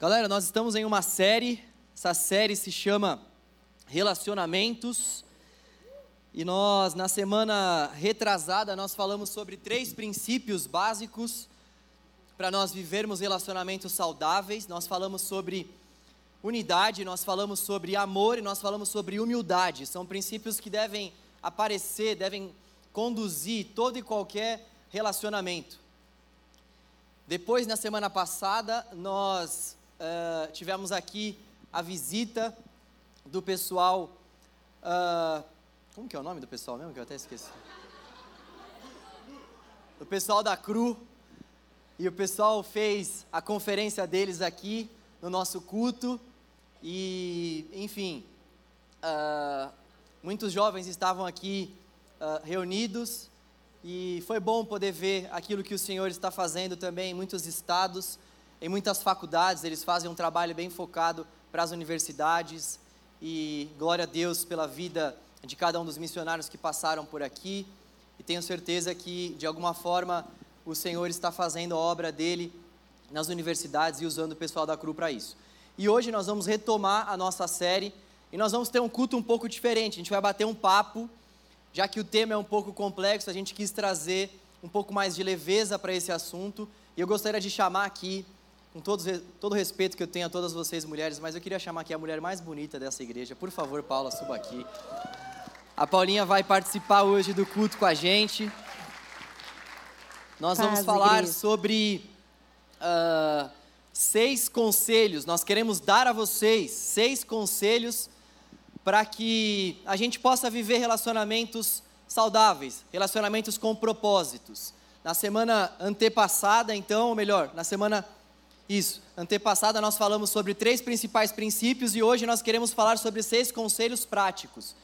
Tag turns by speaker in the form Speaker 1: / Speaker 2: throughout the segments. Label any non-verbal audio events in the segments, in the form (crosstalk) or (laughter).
Speaker 1: Galera, nós estamos em uma série, essa série se chama Relacionamentos. E nós, na semana retrasada, nós falamos sobre três princípios básicos para nós vivermos relacionamentos saudáveis. Nós falamos sobre unidade, nós falamos sobre amor e nós falamos sobre humildade. São princípios que devem aparecer, devem conduzir todo e qualquer relacionamento. Depois, na semana passada, nós uh, tivemos aqui a visita do pessoal. Uh, como que é o nome do pessoal mesmo? Que eu até esqueci. O pessoal da CRU. E o pessoal fez a conferência deles aqui no nosso culto. E, enfim, uh, muitos jovens estavam aqui uh, reunidos. E foi bom poder ver aquilo que o Senhor está fazendo também em muitos estados em muitas faculdades, eles fazem um trabalho bem focado para as universidades. E glória a Deus pela vida de cada um dos missionários que passaram por aqui. E tenho certeza que, de alguma forma, o Senhor está fazendo a obra dele nas universidades e usando o pessoal da CRU para isso. E hoje nós vamos retomar a nossa série e nós vamos ter um culto um pouco diferente. A gente vai bater um papo, já que o tema é um pouco complexo, a gente quis trazer um pouco mais de leveza para esse assunto. E eu gostaria de chamar aqui com todos, todo o respeito que eu tenho a todas vocês mulheres, mas eu queria chamar aqui a mulher mais bonita dessa igreja. Por favor, Paula, suba aqui. A Paulinha vai participar hoje do culto com a gente. Nós Paz, vamos falar igreja. sobre uh, seis conselhos. Nós queremos dar a vocês seis conselhos para que a gente possa viver relacionamentos saudáveis, relacionamentos com propósitos. Na semana antepassada, então, ou melhor, na semana isso. Antepassada nós falamos sobre três principais princípios e hoje nós queremos falar sobre seis conselhos práticos.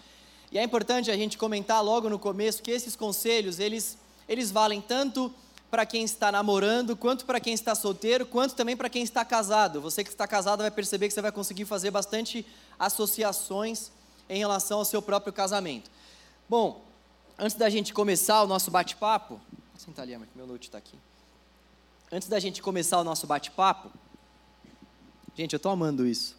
Speaker 1: E é importante a gente comentar logo no começo que esses conselhos, eles, eles valem tanto para quem está namorando, quanto para quem está solteiro, quanto também para quem está casado. Você que está casado vai perceber que você vai conseguir fazer bastante associações em relação ao seu próprio casamento. Bom, antes da gente começar o nosso bate-papo, sentar ali, meu note está aqui. Antes da gente começar o nosso bate-papo, gente, eu estou amando isso.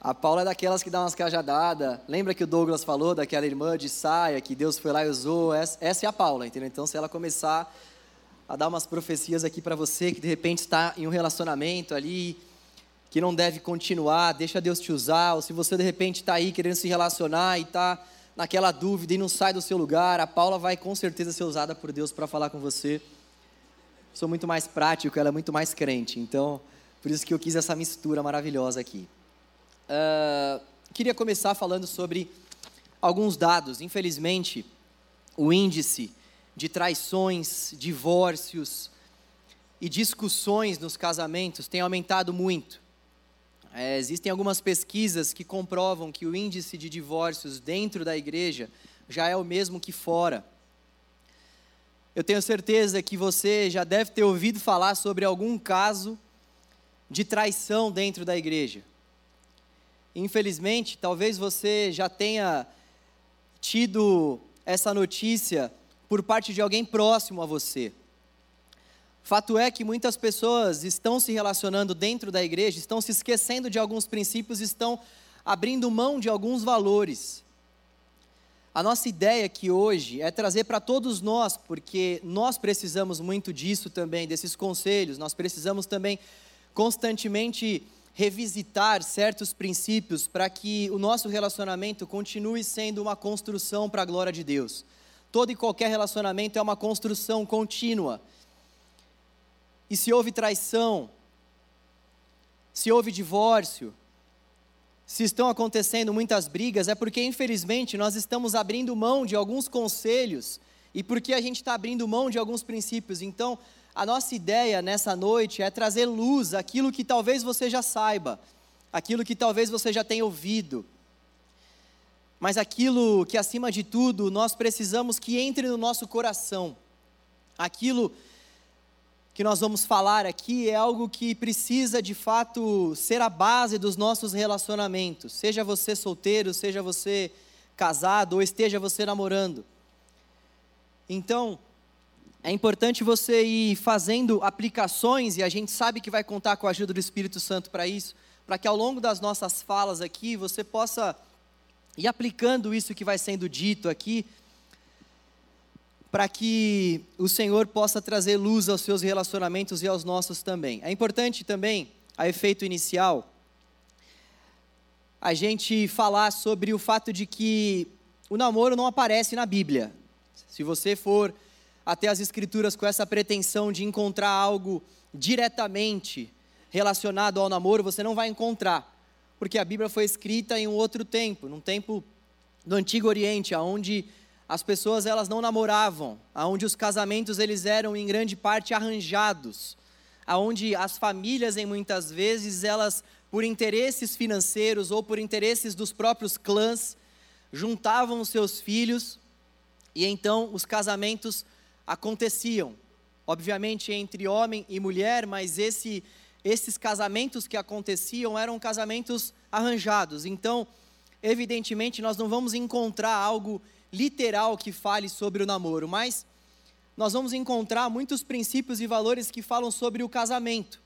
Speaker 1: A Paula é daquelas que dá umas cajadadas. Lembra que o Douglas falou daquela irmã de saia que Deus foi lá e usou? Essa é a Paula, entendeu? Então, se ela começar a dar umas profecias aqui para você que de repente está em um relacionamento ali que não deve continuar, deixa Deus te usar. Ou se você de repente está aí querendo se relacionar e está naquela dúvida e não sai do seu lugar, a Paula vai com certeza ser usada por Deus para falar com você. Sou muito mais prático, ela é muito mais crente, então por isso que eu quis essa mistura maravilhosa aqui. Uh, queria começar falando sobre alguns dados. Infelizmente, o índice de traições, divórcios e discussões nos casamentos tem aumentado muito. É, existem algumas pesquisas que comprovam que o índice de divórcios dentro da igreja já é o mesmo que fora. Eu tenho certeza que você já deve ter ouvido falar sobre algum caso de traição dentro da igreja. Infelizmente, talvez você já tenha tido essa notícia por parte de alguém próximo a você. Fato é que muitas pessoas estão se relacionando dentro da igreja, estão se esquecendo de alguns princípios, estão abrindo mão de alguns valores. A nossa ideia aqui hoje é trazer para todos nós, porque nós precisamos muito disso também, desses conselhos, nós precisamos também constantemente revisitar certos princípios para que o nosso relacionamento continue sendo uma construção para a glória de Deus. Todo e qualquer relacionamento é uma construção contínua. E se houve traição, se houve divórcio, se estão acontecendo muitas brigas, é porque infelizmente nós estamos abrindo mão de alguns conselhos e porque a gente está abrindo mão de alguns princípios. Então, a nossa ideia nessa noite é trazer luz àquilo que talvez você já saiba, aquilo que talvez você já tenha ouvido, mas aquilo que acima de tudo nós precisamos que entre no nosso coração, aquilo que nós vamos falar aqui é algo que precisa de fato ser a base dos nossos relacionamentos, seja você solteiro, seja você casado ou esteja você namorando. Então, é importante você ir fazendo aplicações, e a gente sabe que vai contar com a ajuda do Espírito Santo para isso, para que ao longo das nossas falas aqui você possa ir aplicando isso que vai sendo dito aqui, para que o Senhor possa trazer luz aos seus relacionamentos e aos nossos também. É importante também, a efeito inicial, a gente falar sobre o fato de que o namoro não aparece na Bíblia. Se você for até as Escrituras com essa pretensão de encontrar algo diretamente relacionado ao namoro, você não vai encontrar, porque a Bíblia foi escrita em um outro tempo, num tempo do Antigo Oriente, aonde as pessoas elas não namoravam, aonde os casamentos eles eram em grande parte arranjados, aonde as famílias em muitas vezes elas por interesses financeiros ou por interesses dos próprios clãs juntavam os seus filhos e então os casamentos aconteciam, obviamente entre homem e mulher, mas esse, esses casamentos que aconteciam eram casamentos arranjados. Então, evidentemente, nós não vamos encontrar algo literal que fale sobre o namoro, mas nós vamos encontrar muitos princípios e valores que falam sobre o casamento.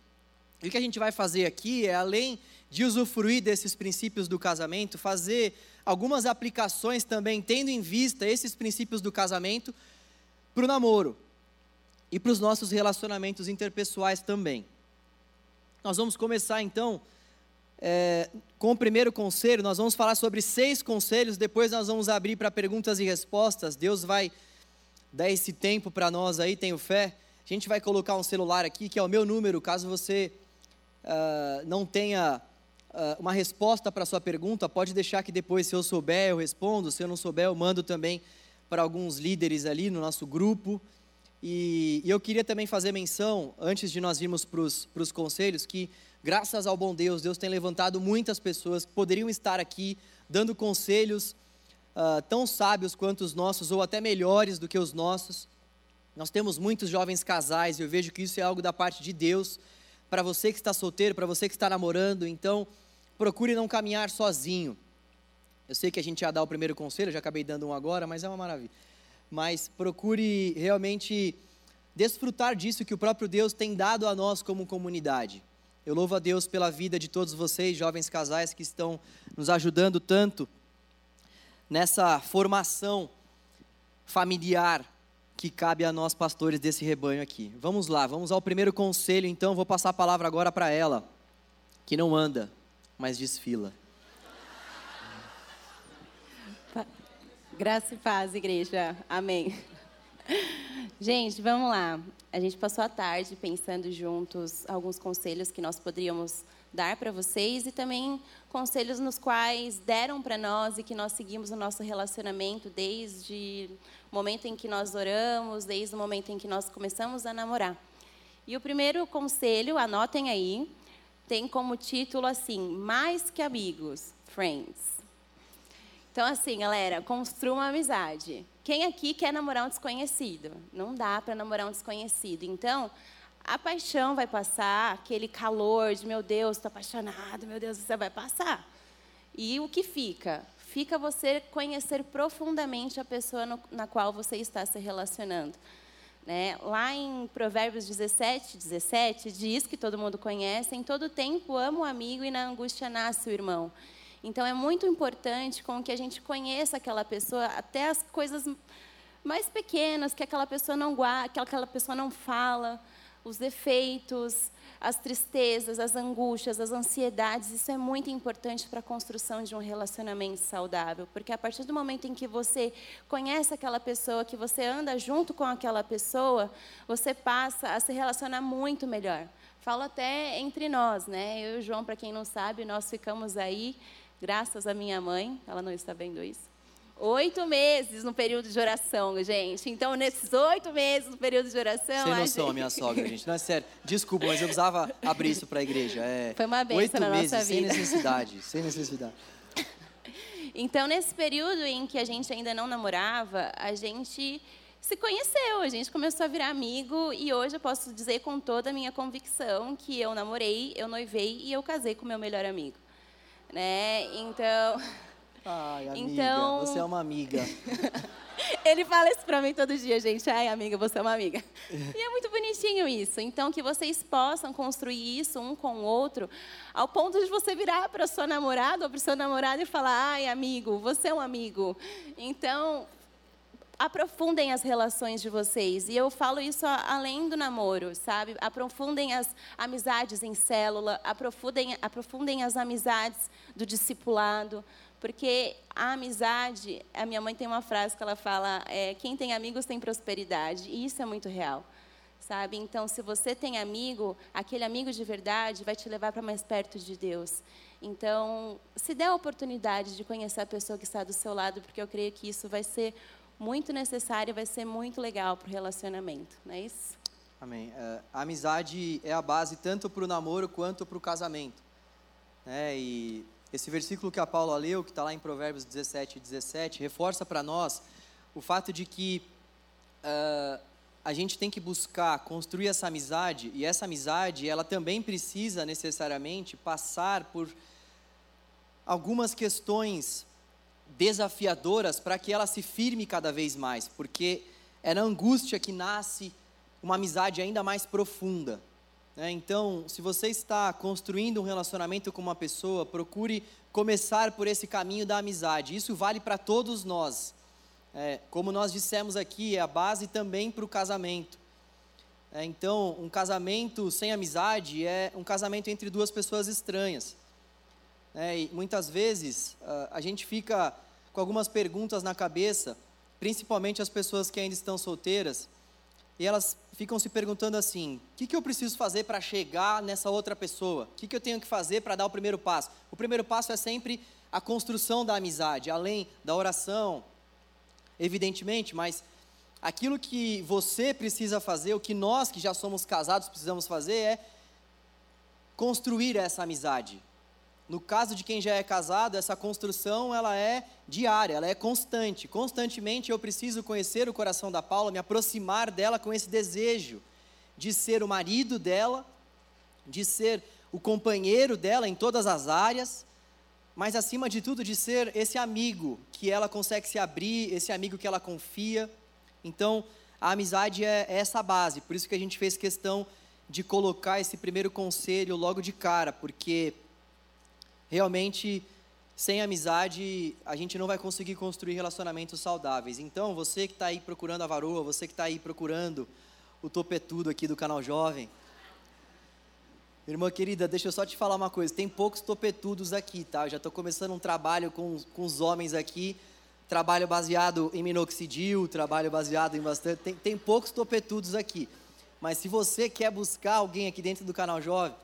Speaker 1: E o que a gente vai fazer aqui é, além de usufruir desses princípios do casamento, fazer algumas aplicações também, tendo em vista esses princípios do casamento, para o namoro e para os nossos relacionamentos interpessoais também. Nós vamos começar então é, com o primeiro conselho, nós vamos falar sobre seis conselhos, depois nós vamos abrir para perguntas e respostas. Deus vai dar esse tempo para nós aí, tenho fé. A gente vai colocar um celular aqui, que é o meu número, caso você uh, não tenha uh, uma resposta para a sua pergunta, pode deixar que depois, se eu souber, eu respondo, se eu não souber, eu mando também para alguns líderes ali no nosso grupo. E, e eu queria também fazer menção, antes de nós irmos para os conselhos, que graças ao bom Deus, Deus tem levantado muitas pessoas que poderiam estar aqui dando conselhos uh, tão sábios quanto os nossos, ou até melhores do que os nossos. Nós temos muitos jovens casais e eu vejo que isso é algo da parte de Deus para você que está solteiro, para você que está namorando. Então, procure não caminhar sozinho. Eu sei que a gente ia dar o primeiro conselho, já acabei dando um agora, mas é uma maravilha. Mas procure realmente desfrutar disso que o próprio Deus tem dado a nós como comunidade. Eu louvo a Deus pela vida de todos vocês, jovens casais que estão nos ajudando tanto nessa formação familiar que cabe a nós pastores desse rebanho aqui. Vamos lá, vamos ao primeiro conselho, então vou passar a palavra agora para ela, que não anda, mas desfila.
Speaker 2: Graça e paz, igreja. Amém. (laughs) Gente, vamos lá. A gente passou a tarde pensando juntos alguns conselhos que nós poderíamos dar para vocês e também conselhos nos quais deram para nós e que nós seguimos o nosso relacionamento desde o momento em que nós oramos, desde o momento em que nós começamos a namorar. E o primeiro conselho, anotem aí, tem como título assim: Mais que amigos, friends. Então, assim, galera, construa uma amizade. Quem aqui quer namorar um desconhecido? Não dá para namorar um desconhecido. Então, a paixão vai passar, aquele calor de meu Deus, estou apaixonado, meu Deus, você vai passar. E o que fica? Fica você conhecer profundamente a pessoa no, na qual você está se relacionando. Né? Lá em Provérbios 17, 17, diz que todo mundo conhece: em todo tempo amo o amigo e na angústia nasce o irmão. Então é muito importante com que a gente conheça aquela pessoa, até as coisas mais pequenas que aquela pessoa não guarda, que aquela pessoa não fala, os defeitos, as tristezas, as angústias, as ansiedades, isso é muito importante para a construção de um relacionamento saudável, porque a partir do momento em que você conhece aquela pessoa, que você anda junto com aquela pessoa, você passa a se relacionar muito melhor. Falo até entre nós, né? Eu e o João, para quem não sabe, nós ficamos aí graças à minha mãe, ela não está vendo isso. Oito meses no período de oração, gente. Então, nesses oito meses no período de oração.
Speaker 1: Sem noção, gente... minha sogra, gente. Não é sério. Desculpa, mas eu precisava abrir isso para a igreja. É...
Speaker 2: Foi uma bênção na
Speaker 1: meses,
Speaker 2: nossa
Speaker 1: vida. Sem necessidade, sem necessidade.
Speaker 2: Então, nesse período em que a gente ainda não namorava, a gente se conheceu, a gente começou a virar amigo e hoje eu posso dizer com toda a minha convicção que eu namorei, eu noivei e eu casei com meu melhor amigo
Speaker 1: né? Então. (laughs) Ai, amiga, então... você é uma amiga. (laughs)
Speaker 2: Ele fala isso pra mim todo dia, gente. Ai, amiga, você é uma amiga. (laughs) E é muito bonitinho isso. Então, que vocês possam construir isso um com o outro, ao ponto de você virar para sua namorada ou para o seu namorado e falar: ai, amigo, você é um amigo. Então, aprofundem as relações de vocês. E eu falo isso além do namoro, sabe? Aprofundem as amizades em célula, aprofundem, aprofundem as amizades do discipulado. Porque a amizade, a minha mãe tem uma frase que ela fala: é, quem tem amigos tem prosperidade. E isso é muito real. Sabe? Então, se você tem amigo, aquele amigo de verdade vai te levar para mais perto de Deus. Então, se dê a oportunidade de conhecer a pessoa que está do seu lado, porque eu creio que isso vai ser muito necessário, vai ser muito legal para o relacionamento, não é isso?
Speaker 1: Amém. Uh, a amizade é a base tanto para o namoro quanto para o casamento. É, e esse versículo que a Paula leu, que está lá em Provérbios 17 e 17, reforça para nós o fato de que uh, a gente tem que buscar construir essa amizade, e essa amizade, ela também precisa necessariamente passar por algumas questões desafiadoras para que ela se firme cada vez mais, porque é na angústia que nasce uma amizade ainda mais profunda. Né? Então, se você está construindo um relacionamento com uma pessoa, procure começar por esse caminho da amizade. Isso vale para todos nós. É, como nós dissemos aqui, é a base também para o casamento. É, então, um casamento sem amizade é um casamento entre duas pessoas estranhas. É, e muitas vezes uh, a gente fica com algumas perguntas na cabeça, principalmente as pessoas que ainda estão solteiras, e elas ficam se perguntando assim: o que, que eu preciso fazer para chegar nessa outra pessoa? O que, que eu tenho que fazer para dar o primeiro passo? O primeiro passo é sempre a construção da amizade, além da oração, evidentemente, mas aquilo que você precisa fazer, o que nós que já somos casados precisamos fazer é construir essa amizade, no caso de quem já é casado, essa construção ela é diária, ela é constante. Constantemente eu preciso conhecer o coração da Paula, me aproximar dela com esse desejo de ser o marido dela, de ser o companheiro dela em todas as áreas, mas acima de tudo de ser esse amigo que ela consegue se abrir, esse amigo que ela confia. Então, a amizade é essa base, por isso que a gente fez questão de colocar esse primeiro conselho logo de cara, porque realmente, sem amizade, a gente não vai conseguir construir relacionamentos saudáveis. Então, você que está aí procurando a varoa, você que está aí procurando o topetudo aqui do canal Jovem, Irmã querida, deixa eu só te falar uma coisa. Tem poucos topetudos aqui, tá? Eu já estou começando um trabalho com, com os homens aqui. Trabalho baseado em minoxidil, trabalho baseado em bastante. Tem, tem poucos topetudos aqui. Mas se você quer buscar alguém aqui dentro do canal Jovem,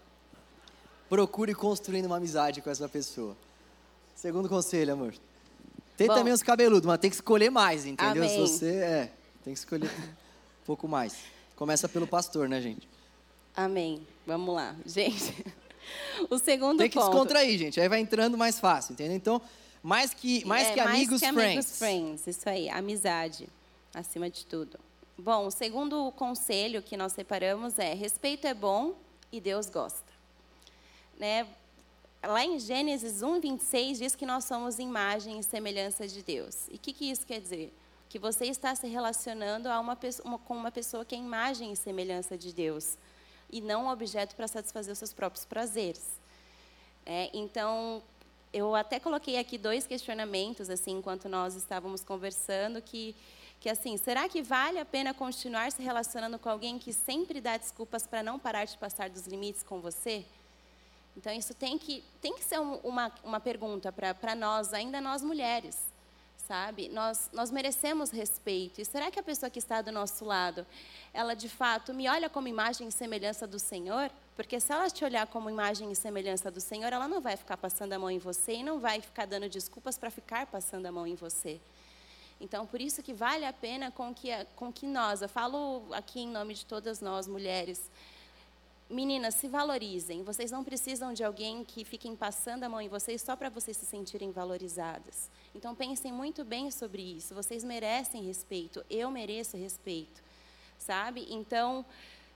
Speaker 1: procure construindo uma amizade com essa pessoa. Segundo conselho, amor. Tem Bom, também os cabeludos, mas tem que escolher mais, entendeu? Amém. Se você é, tem que escolher um pouco mais. Começa pelo pastor, né, gente?
Speaker 2: Amém. Vamos lá, (laughs) gente. O segundo
Speaker 1: Tem que
Speaker 2: ponto.
Speaker 1: descontrair, gente. Aí vai entrando mais fácil, entendeu? Então, mais que mais é, que amigos, mais que friends. amigos,
Speaker 2: friends. Isso aí, amizade acima de tudo. Bom, o segundo conselho que nós separamos é: respeito é bom e Deus gosta né, lá em Gênesis 1, 26, diz que nós somos imagem e semelhança de Deus. E o que, que isso quer dizer? Que você está se relacionando a uma, uma, com uma pessoa que é imagem e semelhança de Deus, e não um objeto para satisfazer os seus próprios prazeres. É, então, eu até coloquei aqui dois questionamentos, assim, enquanto nós estávamos conversando, que, que assim, será que vale a pena continuar se relacionando com alguém que sempre dá desculpas para não parar de passar dos limites com você? Então, isso tem que, tem que ser uma, uma pergunta para nós, ainda nós mulheres, sabe? Nós, nós merecemos respeito. E será que a pessoa que está do nosso lado, ela de fato me olha como imagem e semelhança do Senhor? Porque se ela te olhar como imagem e semelhança do Senhor, ela não vai ficar passando a mão em você e não vai ficar dando desculpas para ficar passando a mão em você. Então, por isso que vale a pena com que, com que nós, eu falo aqui em nome de todas nós, mulheres, Meninas, se valorizem. Vocês não precisam de alguém que fiquem passando a mão em vocês só para vocês se sentirem valorizadas. Então pensem muito bem sobre isso. Vocês merecem respeito. Eu mereço respeito, sabe? Então,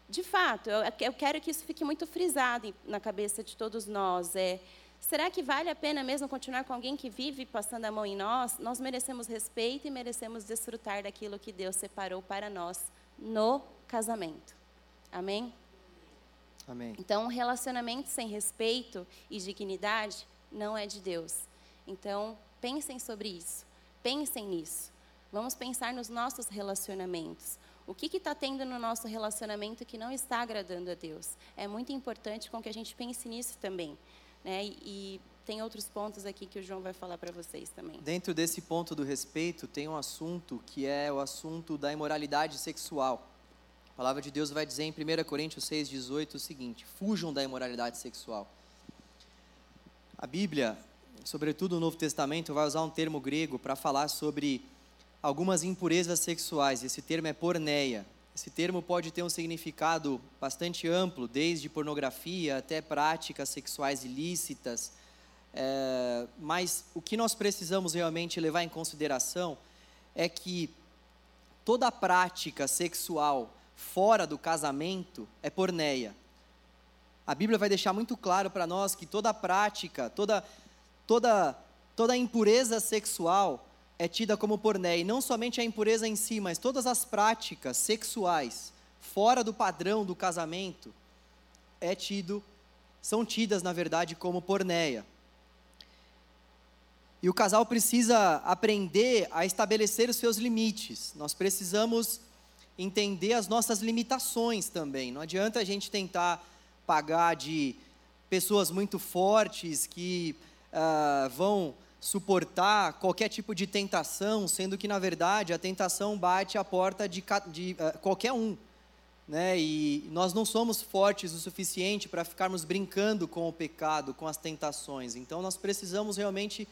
Speaker 2: de fato, eu, eu quero que isso fique muito frisado na cabeça de todos nós. É Será que vale a pena mesmo continuar com alguém que vive passando a mão em nós? Nós merecemos respeito e merecemos desfrutar daquilo que Deus separou para nós no casamento. Amém?
Speaker 1: Amém.
Speaker 2: Então, um relacionamento sem respeito e dignidade não é de Deus. Então, pensem sobre isso. Pensem nisso. Vamos pensar nos nossos relacionamentos. O que está tendo no nosso relacionamento que não está agradando a Deus? É muito importante com que a gente pense nisso também. Né? E, e tem outros pontos aqui que o João vai falar para vocês também.
Speaker 1: Dentro desse ponto do respeito, tem um assunto que é o assunto da imoralidade sexual. A palavra de Deus vai dizer em 1 Coríntios 6,18 o seguinte: fujam da imoralidade sexual. A Bíblia, sobretudo o Novo Testamento, vai usar um termo grego para falar sobre algumas impurezas sexuais. Esse termo é porneia. Esse termo pode ter um significado bastante amplo, desde pornografia até práticas sexuais ilícitas. É, mas o que nós precisamos realmente levar em consideração é que toda prática sexual fora do casamento é porneia. A Bíblia vai deixar muito claro para nós que toda prática, toda, toda, toda impureza sexual é tida como porné, e não somente a impureza em si, mas todas as práticas sexuais fora do padrão do casamento é tido, são tidas, na verdade, como pornéia. E o casal precisa aprender a estabelecer os seus limites. Nós precisamos entender as nossas limitações também. Não adianta a gente tentar pagar de pessoas muito fortes que uh, vão suportar qualquer tipo de tentação, sendo que, na verdade, a tentação bate a porta de, de uh, qualquer um. Né? E nós não somos fortes o suficiente para ficarmos brincando com o pecado, com as tentações. Então, nós precisamos realmente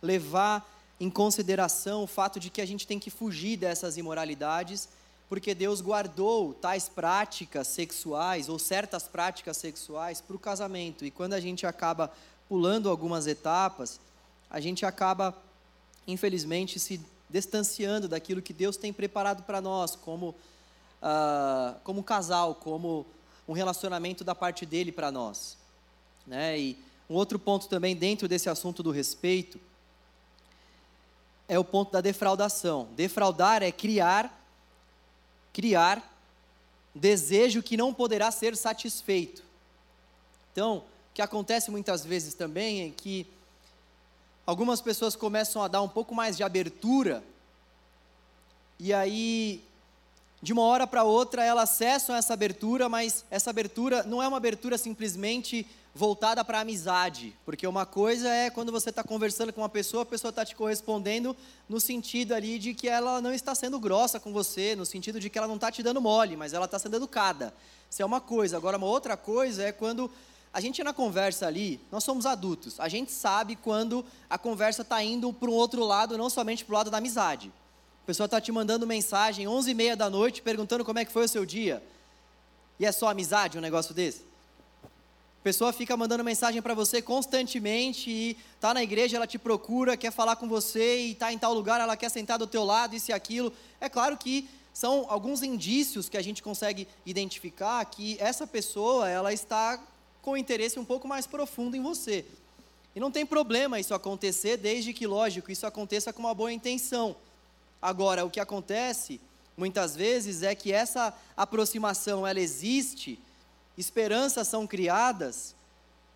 Speaker 1: levar em consideração o fato de que a gente tem que fugir dessas imoralidades, porque Deus guardou tais práticas sexuais ou certas práticas sexuais para o casamento. E quando a gente acaba pulando algumas etapas, a gente acaba, infelizmente, se distanciando daquilo que Deus tem preparado para nós, como, uh, como casal, como um relacionamento da parte dele para nós. Né? E um outro ponto também dentro desse assunto do respeito é o ponto da defraudação. Defraudar é criar, criar desejo que não poderá ser satisfeito. Então, o que acontece muitas vezes também é que algumas pessoas começam a dar um pouco mais de abertura, e aí, de uma hora para outra, elas acessam essa abertura, mas essa abertura não é uma abertura simplesmente voltada para amizade, porque uma coisa é quando você está conversando com uma pessoa, a pessoa está te correspondendo no sentido ali de que ela não está sendo grossa com você, no sentido de que ela não está te dando mole, mas ela está sendo educada. Isso é uma coisa. Agora, uma outra coisa é quando a gente na conversa ali, nós somos adultos, a gente sabe quando a conversa está indo para um outro lado, não somente para o lado da amizade. A pessoa está te mandando mensagem 11 e meia da noite, perguntando como é que foi o seu dia. E é só amizade um negócio desse? Pessoa fica mandando mensagem para você constantemente e está na igreja, ela te procura, quer falar com você e está em tal lugar, ela quer sentar do teu lado, isso e aquilo. É claro que são alguns indícios que a gente consegue identificar que essa pessoa, ela está com interesse um pouco mais profundo em você. E não tem problema isso acontecer, desde que, lógico, isso aconteça com uma boa intenção. Agora, o que acontece muitas vezes é que essa aproximação ela existe, esperanças são criadas,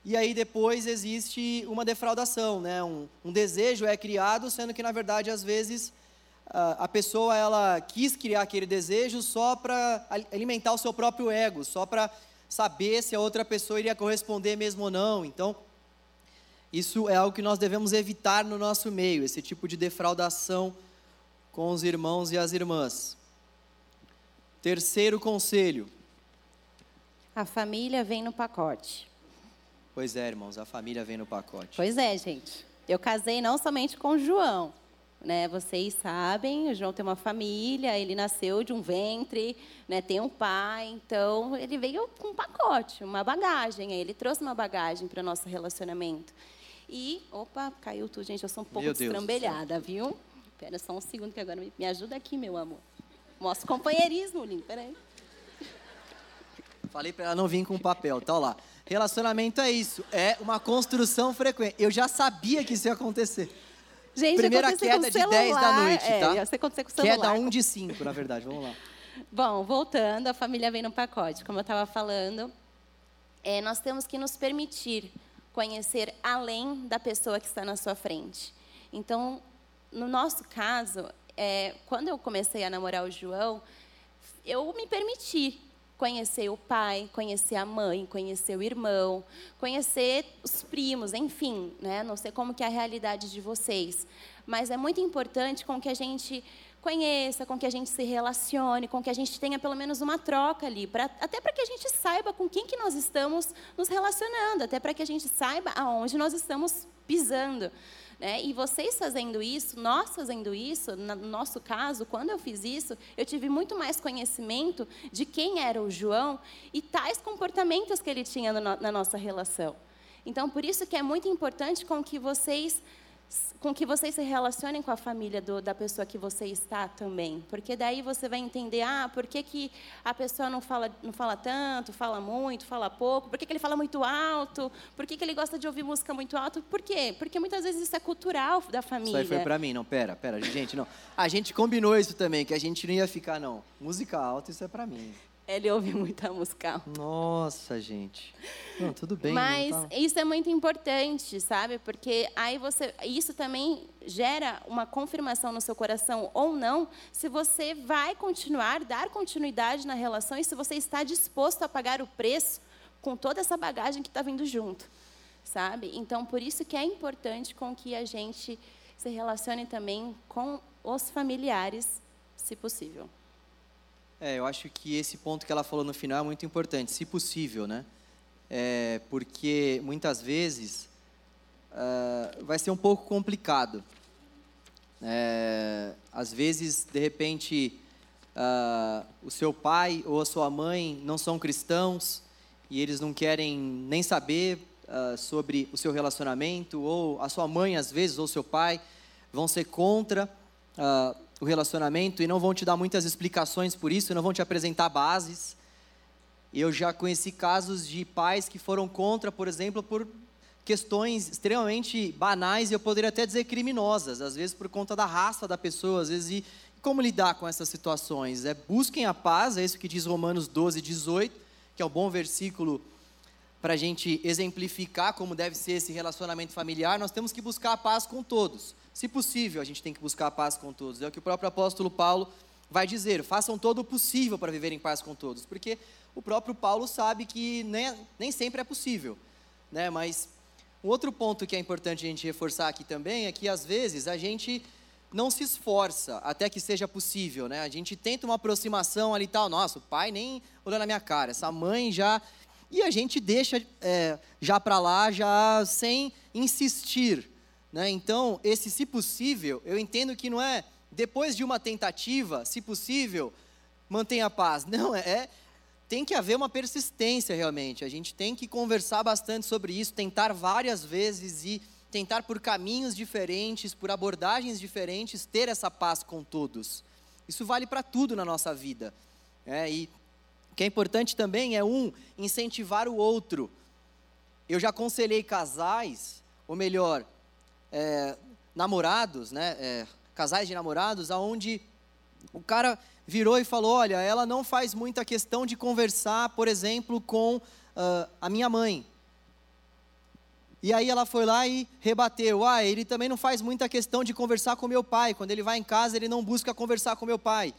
Speaker 1: e aí depois existe uma defraudação, né? um, um desejo é criado, sendo que na verdade às vezes a pessoa ela quis criar aquele desejo só para alimentar o seu próprio ego, só para saber se a outra pessoa iria corresponder mesmo ou não. Então, isso é algo que nós devemos evitar no nosso meio, esse tipo de defraudação com os irmãos e as irmãs. Terceiro conselho.
Speaker 2: A família vem no pacote.
Speaker 1: Pois é, irmãos, a família vem no pacote.
Speaker 2: Pois é, gente. Eu casei não somente com o João, né? Vocês sabem, o João tem uma família, ele nasceu de um ventre, né? tem um pai, então ele veio com um pacote, uma bagagem. Ele trouxe uma bagagem para o nosso relacionamento. E, opa, caiu tudo, gente, eu sou um pouco destrambelhada, viu? Espera só um segundo que agora me, ajuda aqui, meu amor. Mostra companheirismo, Lim, peraí.
Speaker 1: Falei para ela não vir com papel, tá lá. Relacionamento é isso, é uma construção frequente. Eu já sabia que isso ia acontecer.
Speaker 2: Gente,
Speaker 1: Primeira queda de 10 da noite,
Speaker 2: é,
Speaker 1: tá?
Speaker 2: Ia acontecer com o celular.
Speaker 1: Queda 1 de 5, na verdade. Vamos lá.
Speaker 2: Bom, voltando, a família vem no pacote. Como eu estava falando, é, nós temos que nos permitir conhecer além da pessoa que está na sua frente. Então, no nosso caso, é, quando eu comecei a namorar o João, eu me permiti conhecer o pai, conhecer a mãe, conhecer o irmão, conhecer os primos, enfim, né? Não sei como que é a realidade de vocês, mas é muito importante com que a gente conheça, com que a gente se relacione, com que a gente tenha pelo menos uma troca ali, pra, até para que a gente saiba com quem que nós estamos nos relacionando, até para que a gente saiba aonde nós estamos pisando. Né? E vocês fazendo isso, nós fazendo isso, no nosso caso, quando eu fiz isso, eu tive muito mais conhecimento de quem era o João e tais comportamentos que ele tinha no, na nossa relação. Então, por isso que é muito importante com que vocês com que vocês se relacionem com a família do, da pessoa que você está também. Porque daí você vai entender, ah, por que, que a pessoa não fala, não fala tanto, fala muito, fala pouco, por que, que ele fala muito alto, por que, que ele gosta de ouvir música muito alto. Por quê? Porque muitas vezes isso é cultural da família.
Speaker 1: Isso aí foi para mim, não, pera, pera, gente, não. A gente combinou isso também, que a gente não ia ficar, não. Música alta, isso é para mim.
Speaker 2: Ele ouve muita música.
Speaker 1: Nossa, gente. Não, tudo bem.
Speaker 2: Mas
Speaker 1: tá...
Speaker 2: isso é muito importante, sabe? Porque aí você, isso também gera uma confirmação no seu coração ou não, se você vai continuar, dar continuidade na relação e se você está disposto a pagar o preço com toda essa bagagem que está vindo junto, sabe? Então, por isso que é importante com que a gente se relacione também com os familiares, se possível.
Speaker 1: É, eu acho que esse ponto que ela falou no final é muito importante, se possível, né? É, porque muitas vezes uh, vai ser um pouco complicado. É, às vezes, de repente, uh, o seu pai ou a sua mãe não são cristãos e eles não querem nem saber uh, sobre o seu relacionamento, ou a sua mãe, às vezes, ou seu pai vão ser contra o relacionamento e não vão te dar muitas explicações por isso, não vão te apresentar bases. Eu já conheci casos de pais que foram contra, por exemplo, por questões extremamente banais e eu poderia até dizer criminosas, às vezes por conta da raça da pessoa, às vezes e como lidar com essas situações? É busquem a paz, é isso que diz Romanos 12, 18, que é um bom versículo para a gente exemplificar como deve ser esse relacionamento familiar. Nós temos que buscar a paz com todos. Se possível, a gente tem que buscar a paz com todos. É o que o próprio apóstolo Paulo vai dizer: façam todo o possível para viver em paz com todos, porque o próprio Paulo sabe que nem, nem sempre é possível. Né? Mas um outro ponto que é importante a gente reforçar aqui também é que às vezes a gente não se esforça até que seja possível, né? A gente tenta uma aproximação ali tal, nossa, o pai nem olhando na minha cara, essa mãe já e a gente deixa é, já para lá já sem insistir, né? Então, esse se possível, eu entendo que não é depois de uma tentativa, se possível, mantenha a paz. (laughs) Não, é, tem que haver uma persistência realmente. A gente tem que conversar bastante sobre isso, tentar várias vezes e tentar por caminhos diferentes, por abordagens diferentes, ter essa paz com todos. Isso vale para tudo na nossa vida. É, e o que é importante também é um incentivar o outro. Eu já aconselhei casais, ou melhor, é, namorados, né, é, casais de namorados, aonde o cara virou e falou: olha, ela não faz muita questão de conversar, por exemplo, com uh, a minha mãe. E aí ela foi lá e rebateu: ah, ele também não faz muita questão de conversar com meu pai. Quando ele vai em casa, ele não busca conversar com meu pai.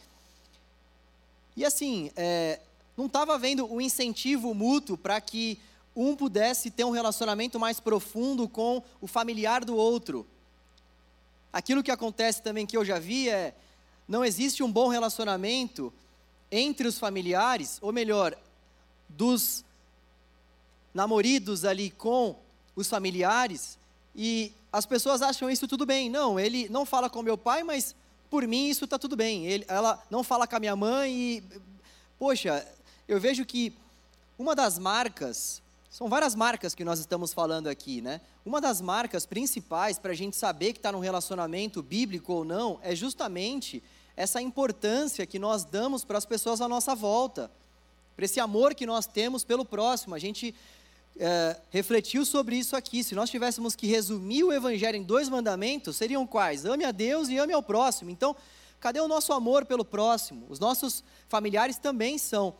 Speaker 1: E assim, é, não estava havendo um incentivo mútuo para que um pudesse ter um relacionamento mais profundo com o familiar do outro. Aquilo que acontece também que eu já vi é não existe um bom relacionamento entre os familiares, ou melhor, dos namoridos ali com os familiares, e as pessoas acham isso tudo bem. Não, ele não fala com meu pai, mas por mim isso está tudo bem. Ele, ela não fala com a minha mãe e, poxa, eu vejo que uma das marcas são várias marcas que nós estamos falando aqui, né? Uma das marcas principais para a gente saber que está num relacionamento bíblico ou não é justamente essa importância que nós damos para as pessoas à nossa volta, para esse amor que nós temos pelo próximo. A gente é, refletiu sobre isso aqui. Se nós tivéssemos que resumir o Evangelho em dois mandamentos, seriam quais? Ame a Deus e ame ao próximo. Então, cadê o nosso amor pelo próximo? Os nossos familiares também são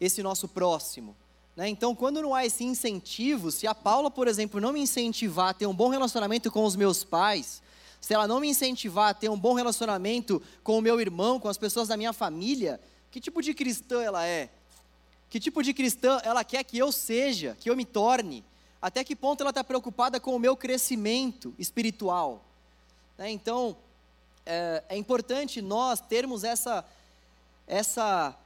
Speaker 1: esse nosso próximo. Né? Então, quando não há esse incentivo, se a Paula, por exemplo, não me incentivar a ter um bom relacionamento com os meus pais, se ela não me incentivar a ter um bom relacionamento com o meu irmão, com as pessoas da minha família, que tipo de cristã ela é? Que tipo de cristã ela quer que eu seja, que eu me torne? Até que ponto ela está preocupada com o meu crescimento espiritual? Né? Então, é, é importante nós termos essa, essa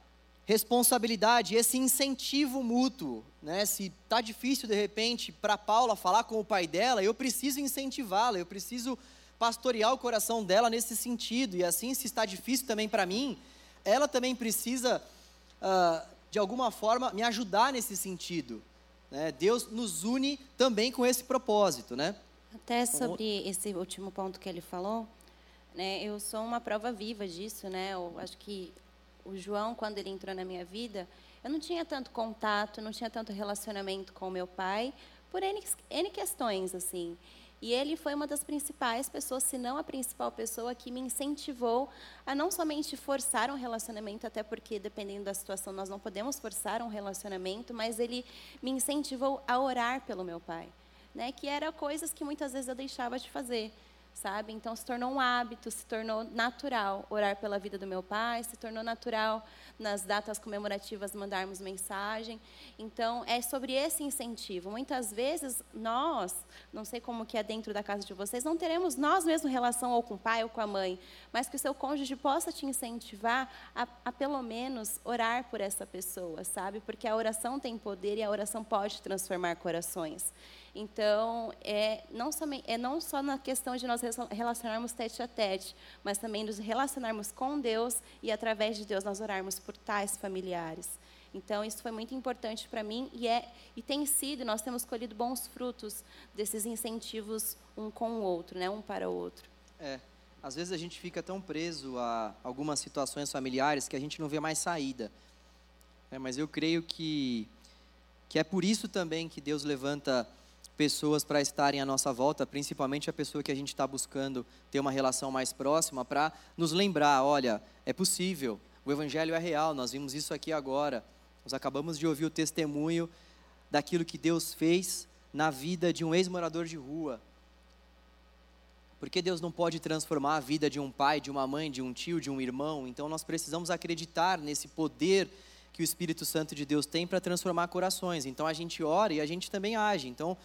Speaker 1: responsabilidade, esse incentivo mútuo. Né? Se está difícil, de repente, para Paula falar com o pai dela, eu preciso incentivá-la, eu preciso pastorear o coração dela nesse sentido. E assim, se está difícil também para mim, ela também precisa, uh, de alguma forma, me ajudar nesse sentido. Né? Deus nos une também com esse propósito. Né?
Speaker 2: Até sobre esse último ponto que ele falou, né, eu sou uma prova viva disso. Né? Eu acho que o João, quando ele entrou na minha vida, eu não tinha tanto contato, não tinha tanto relacionamento com o meu pai, por N, N questões, assim. E ele foi uma das principais pessoas, se não a principal pessoa, que me incentivou a não somente forçar um relacionamento, até porque, dependendo da situação, nós não podemos forçar um relacionamento, mas ele me incentivou a orar pelo meu pai. Né, que eram coisas que muitas vezes eu deixava de fazer sabe? Então se tornou um hábito, se tornou natural orar pela vida do meu pai, se tornou natural nas datas comemorativas mandarmos mensagem. Então é sobre esse incentivo. Muitas vezes nós, não sei como que é dentro da casa de vocês, não teremos nós mesmos relação ou com o pai ou com a mãe, mas que o seu cônjuge possa te incentivar a, a pelo menos orar por essa pessoa, sabe? Porque a oração tem poder e a oração pode transformar corações. Então, é não, somente, é não só na questão de nós relacionarmos tete a tete, mas também nos relacionarmos com Deus e, através de Deus, nós orarmos por tais familiares. Então, isso foi muito importante para mim e, é, e tem sido, nós temos colhido bons frutos desses incentivos um com o outro, né? um para o outro.
Speaker 1: É, às vezes a gente fica tão preso a algumas situações familiares que a gente não vê mais saída. É, mas eu creio que, que é por isso também que Deus levanta pessoas para estarem à nossa volta, principalmente a pessoa que a gente está buscando ter uma relação mais próxima, para nos lembrar: olha, é possível, o Evangelho é real, nós vimos isso aqui agora. Nós acabamos de ouvir o testemunho daquilo que Deus fez na vida de um ex-morador de rua. Por que Deus não pode transformar a vida de um pai, de uma mãe, de um tio, de um irmão? Então nós precisamos acreditar nesse poder que o Espírito Santo de Deus tem para transformar corações. Então a gente ora e a gente também age. Então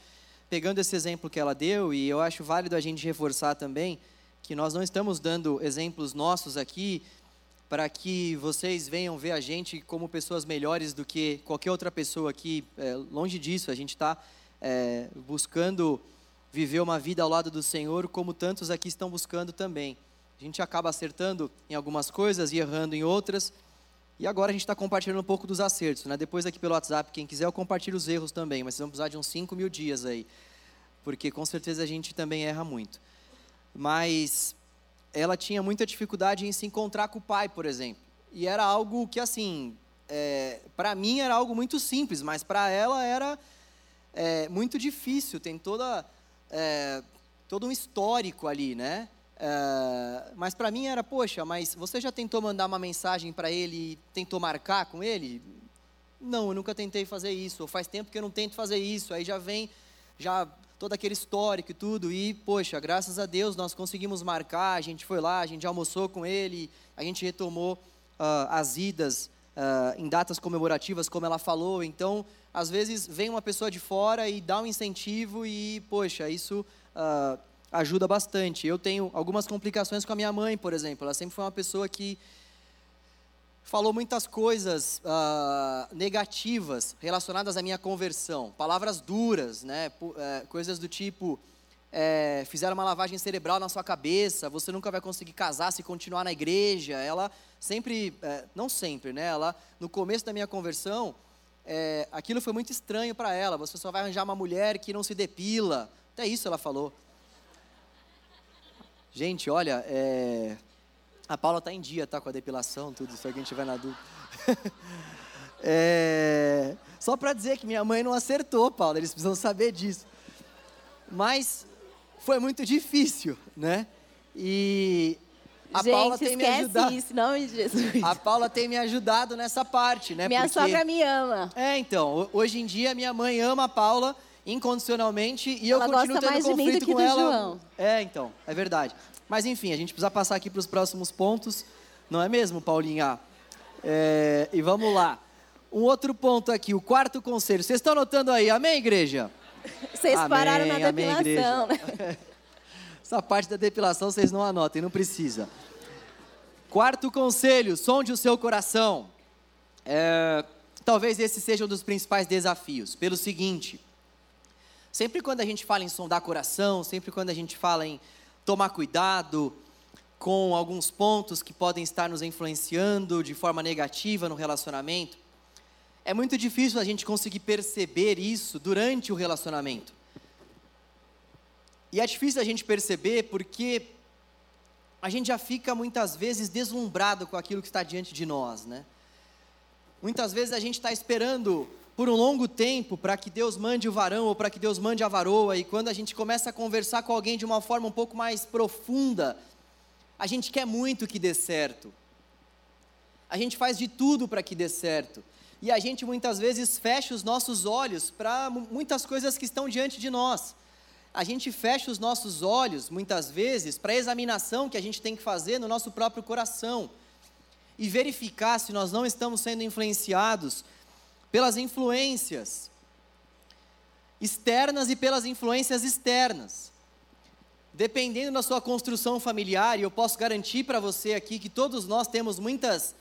Speaker 1: pegando esse exemplo que ela deu, e eu acho válido a gente reforçar também, que nós não estamos dando exemplos nossos aqui para que vocês venham ver a gente como pessoas melhores do que qualquer outra pessoa aqui. É, longe disso, a gente está é, buscando viver uma vida ao lado do Senhor, como tantos aqui estão buscando também. A gente acaba acertando em algumas coisas e errando em outras. E agora a gente está compartilhando um pouco dos acertos, né? Depois aqui pelo WhatsApp, quem quiser, eu compartilho os erros também, mas vocês vão precisar de uns 5 mil dias aí, porque com certeza a gente também erra muito. Mas ela tinha muita dificuldade em se encontrar com o pai, por exemplo. E era algo que, assim, é, para mim era algo muito simples, mas para ela era é, muito difícil. Tem toda, é, todo um histórico ali, né? Uh, mas para mim era, poxa, mas você já tentou mandar uma mensagem para ele tentou marcar com ele? Não, eu nunca tentei fazer isso. Ou faz tempo que eu não tento fazer isso. Aí já vem já todo aquele histórico e tudo. E, poxa, graças a Deus nós conseguimos marcar. A gente foi lá, a gente almoçou com ele, a gente retomou uh, as idas uh, em datas comemorativas, como ela falou. Então, às vezes vem uma pessoa de fora e dá um incentivo e, poxa, isso ajuda bastante. Eu tenho algumas complicações com a minha mãe, por exemplo. Ela sempre foi uma pessoa que falou muitas coisas uh, negativas relacionadas à minha conversão, palavras duras, né? Uh, coisas do tipo é, fizeram uma lavagem cerebral na sua cabeça, você nunca vai conseguir casar se continuar na igreja. Ela sempre, é, não sempre, né? Ela no começo da minha conversão, é, aquilo foi muito estranho para ela. Você só vai arranjar uma mulher que não se depila. Até isso ela falou. Gente, olha, é... a Paula está em dia, tá com a depilação, tudo, se alguém tiver na dúvida. (laughs) É... Só para dizer que minha mãe não acertou, Paulo, eles precisam saber disso. Mas foi muito difícil, né? E
Speaker 2: a Gente, Paula tem me ajudado. Isso, de Jesus.
Speaker 1: A Paula tem me ajudado nessa parte, né?
Speaker 2: Minha Porque... sogra me ama.
Speaker 1: É, então, hoje em dia minha mãe ama a Paula incondicionalmente e ela eu continuo tendo conflito com ela. João. É, então, é verdade. Mas enfim, a gente precisa passar aqui para os próximos pontos, não é mesmo, Paulinha? É, e vamos lá. Um outro ponto aqui, o quarto conselho. Vocês estão anotando aí, amém, igreja?
Speaker 2: Vocês amém, pararam na depilação,
Speaker 1: amém, né? (laughs) Essa parte da depilação vocês não anotem, não precisa. Quarto conselho, sonde o seu coração. É, talvez esse seja um dos principais desafios. Pelo seguinte, sempre quando a gente fala em sondar coração, sempre quando a gente fala em tomar cuidado com alguns pontos que podem estar nos influenciando de forma negativa no relacionamento, é muito difícil a gente conseguir perceber isso durante o relacionamento. E é difícil a gente perceber porque a gente já fica muitas vezes deslumbrado com aquilo que está diante de nós, né? Muitas vezes a gente está esperando por um longo tempo para que Deus mande o varão ou para que Deus mande a varoa, e quando a gente começa a conversar com alguém de uma forma um pouco mais profunda, a gente quer muito que dê certo. A gente faz de tudo para que dê certo. E a gente muitas vezes fecha os nossos olhos para muitas coisas que estão diante de nós. A gente fecha os nossos olhos, muitas vezes, para a examinação que a gente tem que fazer no nosso próprio coração e verificar se nós não estamos sendo influenciados pelas influências externas e pelas influências externas. Dependendo da sua construção familiar, e eu posso garantir para você aqui que todos nós temos muitas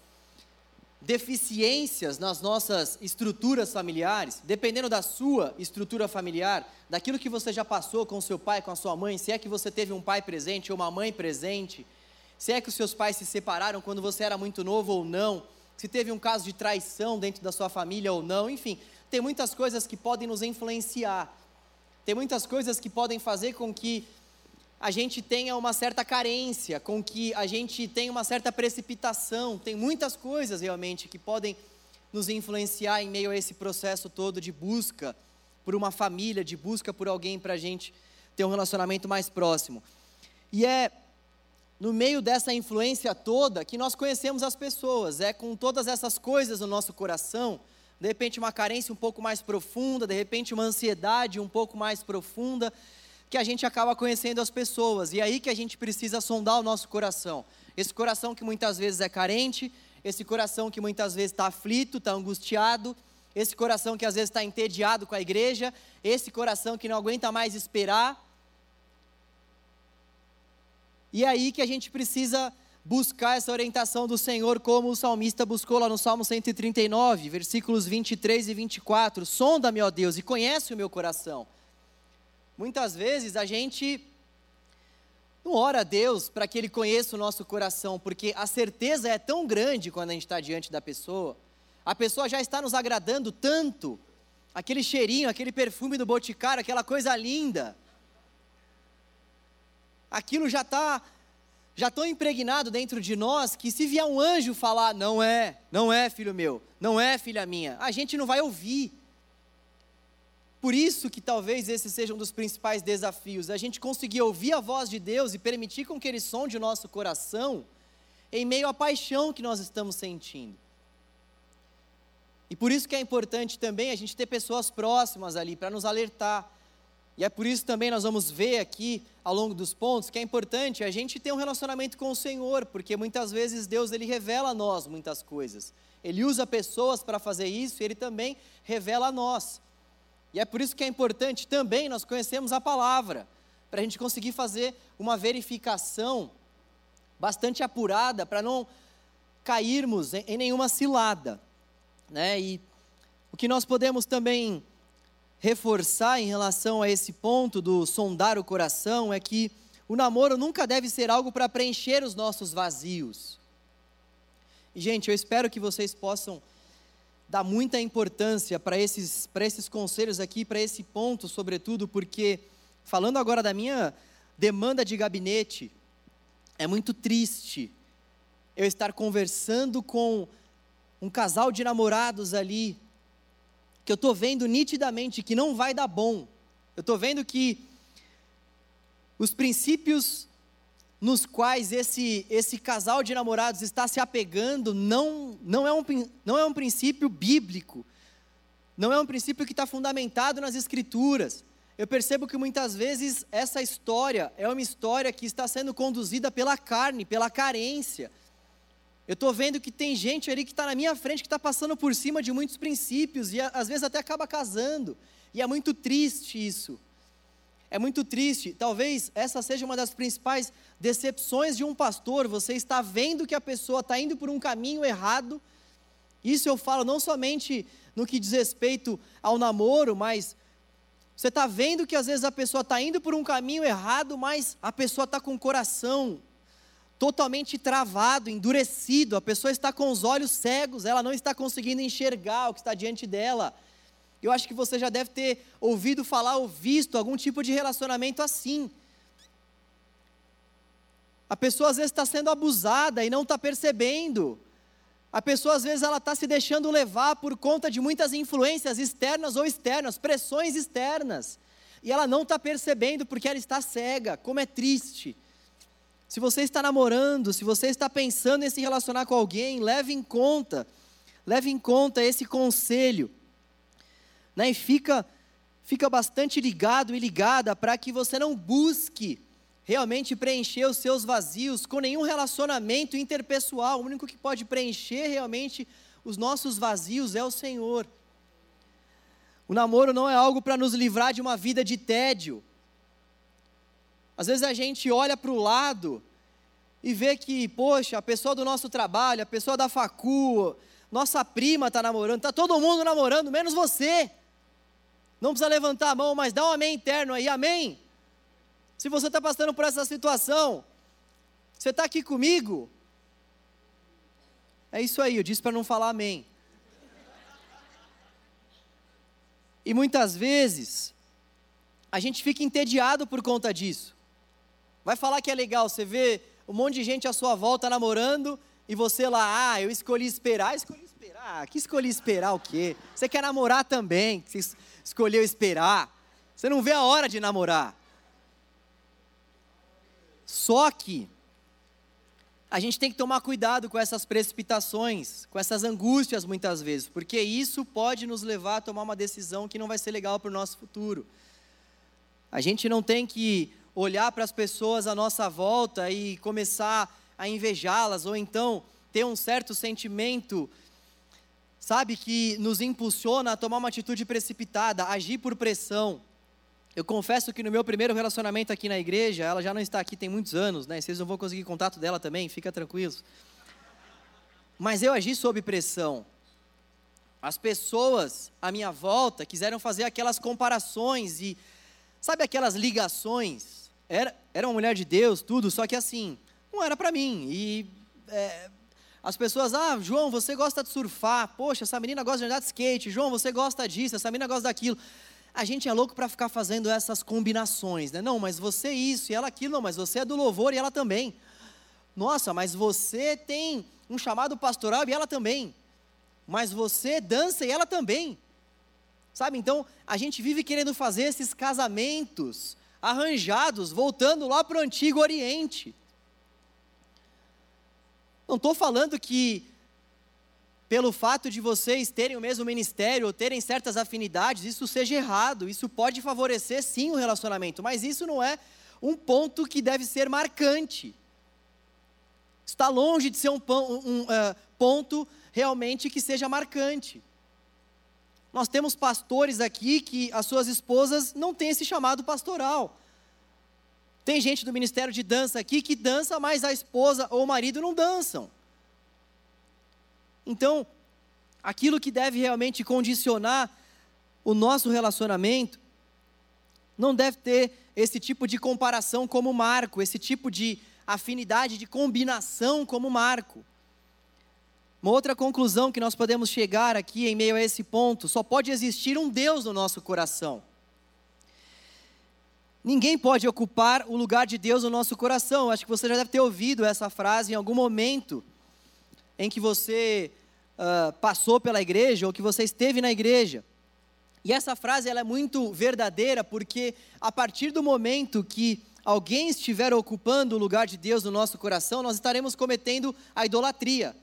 Speaker 1: deficiências nas nossas estruturas familiares, dependendo da sua estrutura familiar, daquilo que você já passou com seu pai, com a sua mãe, se é que você teve um pai presente ou uma mãe presente, se é que os seus pais se separaram quando você era muito novo ou não, se teve um caso de traição dentro da sua família ou não, enfim, tem muitas coisas que podem nos influenciar, tem muitas coisas que podem fazer com que a gente tenha uma certa carência, com que a gente tenha uma certa precipitação, tem muitas coisas realmente que podem nos influenciar em meio a esse processo todo de busca por uma família, de busca por alguém para a gente ter um relacionamento mais próximo. E é no meio dessa influência toda que nós conhecemos as pessoas. É com todas essas coisas no nosso coração, de repente uma carência um pouco mais profunda, de repente uma ansiedade um pouco mais profunda, que a gente acaba conhecendo as pessoas. E é aí que a gente precisa sondar o nosso coração. Esse coração que muitas vezes é carente, esse coração que muitas vezes está aflito, está angustiado, esse coração que às vezes está entediado com a igreja, esse coração que não aguenta mais esperar e é aí que a gente precisa buscar essa orientação do Senhor, como o salmista buscou lá no Salmo 139, versículos 23 e 24. Sonda-me, ó Deus, e conhece o meu coração. Muitas vezes a gente não ora a Deus para que Ele conheça o nosso coração, porque a certeza é tão grande quando a gente está diante da pessoa, a pessoa já está nos agradando tanto, aquele cheirinho, aquele perfume do boticário, aquela coisa linda aquilo já está já tão impregnado dentro de nós que se vier um anjo falar, não é, não é filho meu, não é filha minha, a gente não vai ouvir. Por isso que talvez esse seja um dos principais desafios, a gente conseguir ouvir a voz de Deus e permitir com que Ele sonde o nosso coração em meio à paixão que nós estamos sentindo. E por isso que é importante também a gente ter pessoas próximas ali para nos alertar, e é por isso também nós vamos ver aqui ao longo dos pontos que é importante a gente ter um relacionamento com o Senhor, porque muitas vezes Deus ele revela a nós muitas coisas. Ele usa pessoas para fazer isso, e ele também revela a nós. E é por isso que é importante também nós conhecermos a palavra, para a gente conseguir fazer uma verificação bastante apurada para não cairmos em, em nenhuma cilada, né? E o que nós podemos também reforçar em relação a esse ponto do sondar o coração é que o namoro nunca deve ser algo para preencher os nossos vazios. E, gente, eu espero que vocês possam dar muita importância para esses, esses conselhos aqui, para esse ponto, sobretudo, porque, falando agora da minha demanda de gabinete, é muito triste eu estar conversando com um casal de namorados ali, que eu estou vendo nitidamente que não vai dar bom. Eu estou vendo que os princípios nos quais esse, esse casal de namorados está se apegando não, não, é um, não é um princípio bíblico, não é um princípio que está fundamentado nas Escrituras. Eu percebo que muitas vezes essa história é uma história que está sendo conduzida pela carne, pela carência. Eu estou vendo que tem gente ali que está na minha frente que está passando por cima de muitos princípios e às vezes até acaba casando. E é muito triste isso. É muito triste. Talvez essa seja uma das principais decepções de um pastor. Você está vendo que a pessoa está indo por um caminho errado. Isso eu falo não somente no que diz respeito ao namoro, mas você está vendo que às vezes a pessoa está indo por um caminho errado, mas a pessoa está com o coração totalmente travado, endurecido, a pessoa está com os olhos cegos, ela não está conseguindo enxergar o que está diante dela. Eu acho que você já deve ter ouvido falar ou visto algum tipo de relacionamento assim. A pessoa às vezes está sendo abusada e não está percebendo. A pessoa às vezes ela está se deixando levar por conta de muitas influências externas ou externas, pressões externas. E ela não está percebendo porque ela está cega. Como é triste. Se você está namorando, se você está pensando em se relacionar com alguém, leve em conta, leve em conta esse conselho. Né? E fica, fica bastante ligado e ligada para que você não busque realmente preencher os seus vazios com nenhum relacionamento interpessoal. O único que pode preencher realmente os nossos vazios é o Senhor. O namoro não é algo para nos livrar de uma vida de tédio. Às vezes a gente olha para o lado e vê que, poxa, a pessoa do nosso trabalho, a pessoa da facu, nossa prima está namorando, está todo mundo namorando, menos você. Não precisa levantar a mão, mas dá um amém interno aí, amém? Se você está passando por essa situação, você está aqui comigo? É isso aí, eu disse para não falar amém. E muitas vezes, a gente fica entediado por conta disso. Vai falar que é legal, você vê um monte de gente à sua volta namorando e você lá, ah, eu escolhi esperar, escolhi esperar, que escolhi esperar o quê? Você quer namorar também, você escolheu esperar. Você não vê a hora de namorar. Só que a gente tem que tomar cuidado com essas precipitações, com essas angústias muitas vezes, porque isso pode nos levar a tomar uma decisão que não vai ser legal para o nosso futuro. A gente não tem que olhar para as pessoas à nossa volta e começar a invejá-las, ou então ter um certo sentimento, sabe, que nos impulsiona a tomar uma atitude precipitada, agir por pressão. Eu confesso que no meu primeiro relacionamento aqui na igreja, ela já não está aqui tem muitos anos, né? Vocês não vão conseguir contato dela também, fica tranquilos. Mas eu agi sob pressão. As pessoas à minha volta quiseram fazer aquelas comparações e sabe aquelas ligações? Era, era uma mulher de Deus, tudo, só que assim, não era para mim. E é, as pessoas, ah, João, você gosta de surfar, poxa, essa menina gosta de andar de skate, João, você gosta disso, essa menina gosta daquilo a gente é louco para ficar fazendo essas combinações, né? Não, mas você isso e ela aquilo, não, mas você é do louvor e ela também. Nossa, mas você tem um chamado pastoral e ela também. Mas você dança e ela também. Sabe? Então, a gente vive querendo fazer esses casamentos arranjados, voltando lá para o antigo Oriente. Não estou falando que pelo fato de vocês terem o mesmo ministério ou terem certas afinidades, isso seja errado. Isso pode favorecer sim o relacionamento, mas isso não é um ponto que deve ser marcante. Está longe de ser um, um uh, ponto realmente que seja marcante. Nós temos pastores aqui que as suas esposas não têm esse chamado pastoral. Tem gente do ministério de dança aqui que dança, mas a esposa ou o marido não dançam. Então, aquilo que deve realmente condicionar o nosso relacionamento não deve ter esse tipo de comparação como marco, esse tipo de afinidade, de combinação como marco. Uma outra conclusão que nós podemos chegar aqui em meio a esse ponto: só pode existir um Deus no nosso coração. Ninguém pode ocupar o lugar de Deus no nosso coração. Acho que você já deve ter ouvido essa frase em algum momento em que você uh, passou pela igreja ou que você esteve na igreja. E essa frase ela é muito verdadeira porque a partir do momento que alguém estiver ocupando o lugar de Deus no nosso coração, nós estaremos cometendo a idolatria.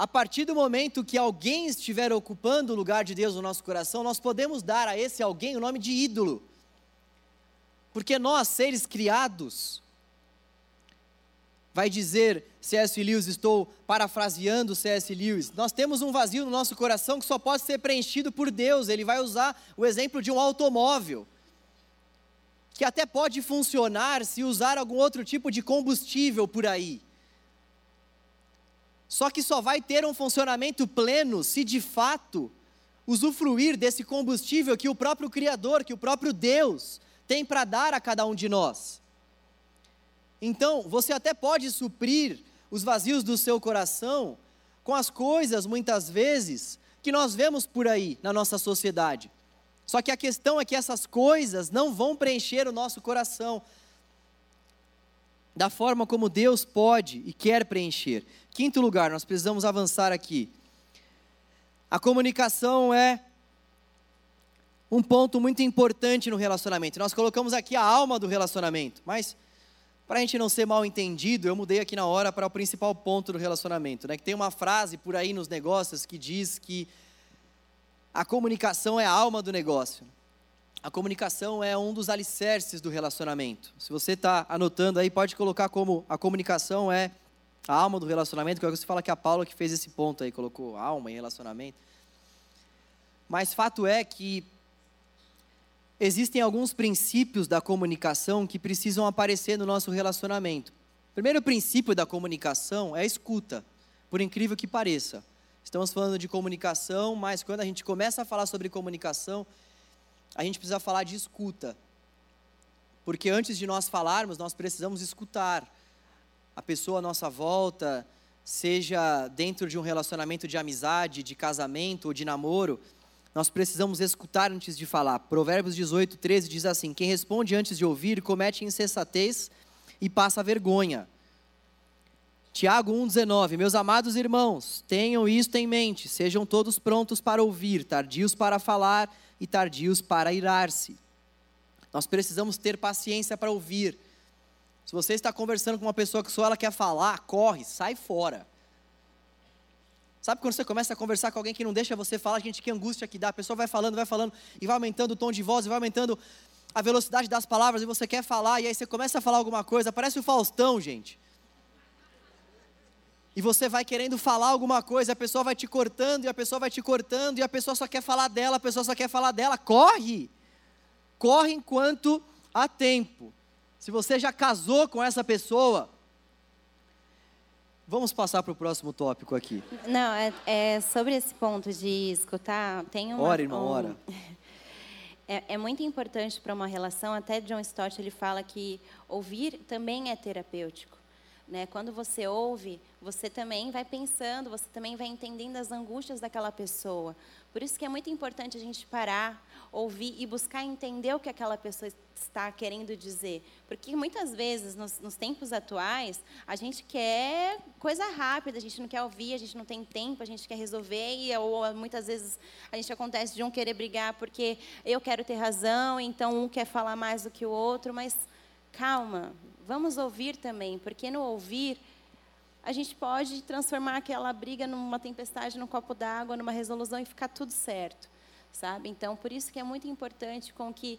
Speaker 1: A partir do momento que alguém estiver ocupando o lugar de Deus no nosso coração, nós podemos dar a esse alguém o nome de ídolo. Porque nós, seres criados, vai dizer C.S. Lewis, estou parafraseando C.S. Lewis, nós temos um vazio no nosso coração que só pode ser preenchido por Deus. Ele vai usar o exemplo de um automóvel, que até pode funcionar se usar algum outro tipo de combustível por aí. Só que só vai ter um funcionamento pleno se de fato usufruir desse combustível que o próprio Criador, que o próprio Deus tem para dar a cada um de nós. Então, você até pode suprir os vazios do seu coração com as coisas, muitas vezes, que nós vemos por aí na nossa sociedade. Só que a questão é que essas coisas não vão preencher o nosso coração da forma como Deus pode e quer preencher. Quinto lugar, nós precisamos avançar aqui. A comunicação é um ponto muito importante no relacionamento. Nós colocamos aqui a alma do relacionamento, mas para a gente não ser mal entendido, eu mudei aqui na hora para o principal ponto do relacionamento. Né? Que tem uma frase por aí nos negócios que diz que a comunicação é a alma do negócio. A comunicação é um dos alicerces do relacionamento. Se você está anotando aí, pode colocar como a comunicação é a alma do relacionamento, que você fala que é a Paula que fez esse ponto aí, colocou alma em relacionamento. Mas fato é que existem alguns princípios da comunicação que precisam aparecer no nosso relacionamento. O primeiro princípio da comunicação é a escuta, por incrível que pareça. Estamos falando de comunicação, mas quando a gente começa a falar sobre comunicação, a gente precisa falar de escuta. Porque antes de nós falarmos, nós precisamos escutar a pessoa à nossa volta, seja dentro de um relacionamento de amizade, de casamento ou de namoro nós precisamos escutar antes de falar. Provérbios 18, 13 diz assim: Quem responde antes de ouvir comete insensatez e passa vergonha. Tiago 1,19: Meus amados irmãos, tenham isto em mente, sejam todos prontos para ouvir, tardios para falar e tardios para irar-se. Nós precisamos ter paciência para ouvir. Se você está conversando com uma pessoa que só ela quer falar, corre, sai fora. Sabe quando você começa a conversar com alguém que não deixa você falar, gente, que angústia que dá. A pessoa vai falando, vai falando, e vai aumentando o tom de voz, e vai aumentando a velocidade das palavras, e você quer falar, e aí você começa a falar alguma coisa, parece o Faustão, gente. E você vai querendo falar alguma coisa, a pessoa vai te cortando, e a pessoa vai te cortando, e a pessoa só quer falar dela, a pessoa só quer falar dela. Corre! Corre enquanto há tempo. Se você já casou com essa pessoa, Vamos passar para o próximo tópico aqui.
Speaker 2: Não, é, é, sobre esse ponto de escutar, tem uma...
Speaker 1: Ora, irmão, um, ora. (laughs)
Speaker 2: É, é, muito importante para uma relação, até John Stott ele fala que ouvir também é terapêutico. Né? Quando você ouve, você também vai pensando, você também vai entendendo as angústias daquela pessoa. Por isso que é muito importante a gente parar, ouvir e buscar entender o que aquela pessoa está querendo dizer. Porque muitas vezes, nos, nos, tempos atuais, a gente quer coisa rápida, a gente não quer ouvir, a gente não tem tempo, a gente quer resolver, e, ou muitas vezes a gente acontece de um querer brigar porque eu quero ter razão, então um quer falar mais do que o outro, mas calma, vamos ouvir também, porque no ouvir a gente pode transformar aquela briga numa tempestade, num copo d'água, numa resolução e ficar tudo certo, sabe? Então, por isso que é muito importante com que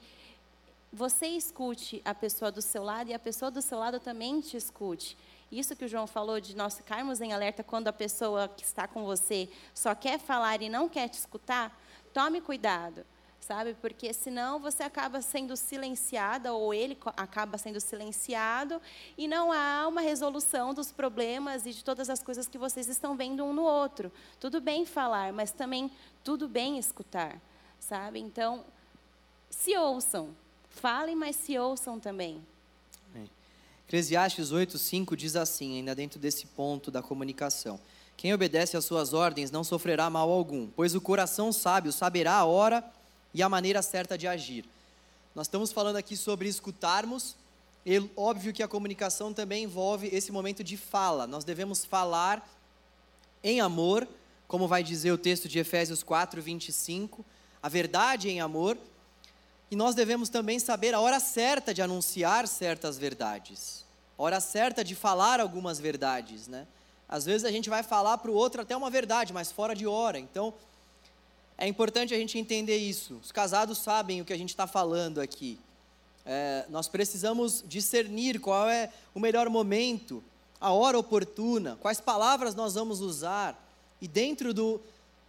Speaker 2: você escute a pessoa do seu lado e a pessoa do seu lado também te escute. Isso que o João falou de nós ficarmos em alerta quando a pessoa que está com você só quer falar e não quer te escutar, tome cuidado sabe? Porque senão você acaba sendo silenciada ou ele acaba sendo silenciado e não há uma resolução dos problemas e de todas as coisas que vocês estão vendo um no outro. Tudo bem falar, mas também tudo bem escutar, sabe? Então, se ouçam. Falem, mas se ouçam também.
Speaker 1: Eclesiastes 8:5 diz assim, ainda dentro desse ponto da comunicação: Quem obedece às suas ordens não sofrerá mal algum, pois o coração sábio saberá a hora e a maneira certa de agir. Nós estamos falando aqui sobre escutarmos, e óbvio que a comunicação também envolve esse momento de fala. Nós devemos falar em amor, como vai dizer o texto de Efésios 4, 25, a verdade em amor. E nós devemos também saber a hora certa de anunciar certas verdades, a hora certa de falar algumas verdades, né? Às vezes a gente vai falar para o outro até uma verdade, mas fora de hora. Então, é importante a gente entender isso. Os casados sabem o que a gente está falando aqui. É, nós precisamos discernir qual é o melhor momento, a hora oportuna, quais palavras nós vamos usar. E dentro do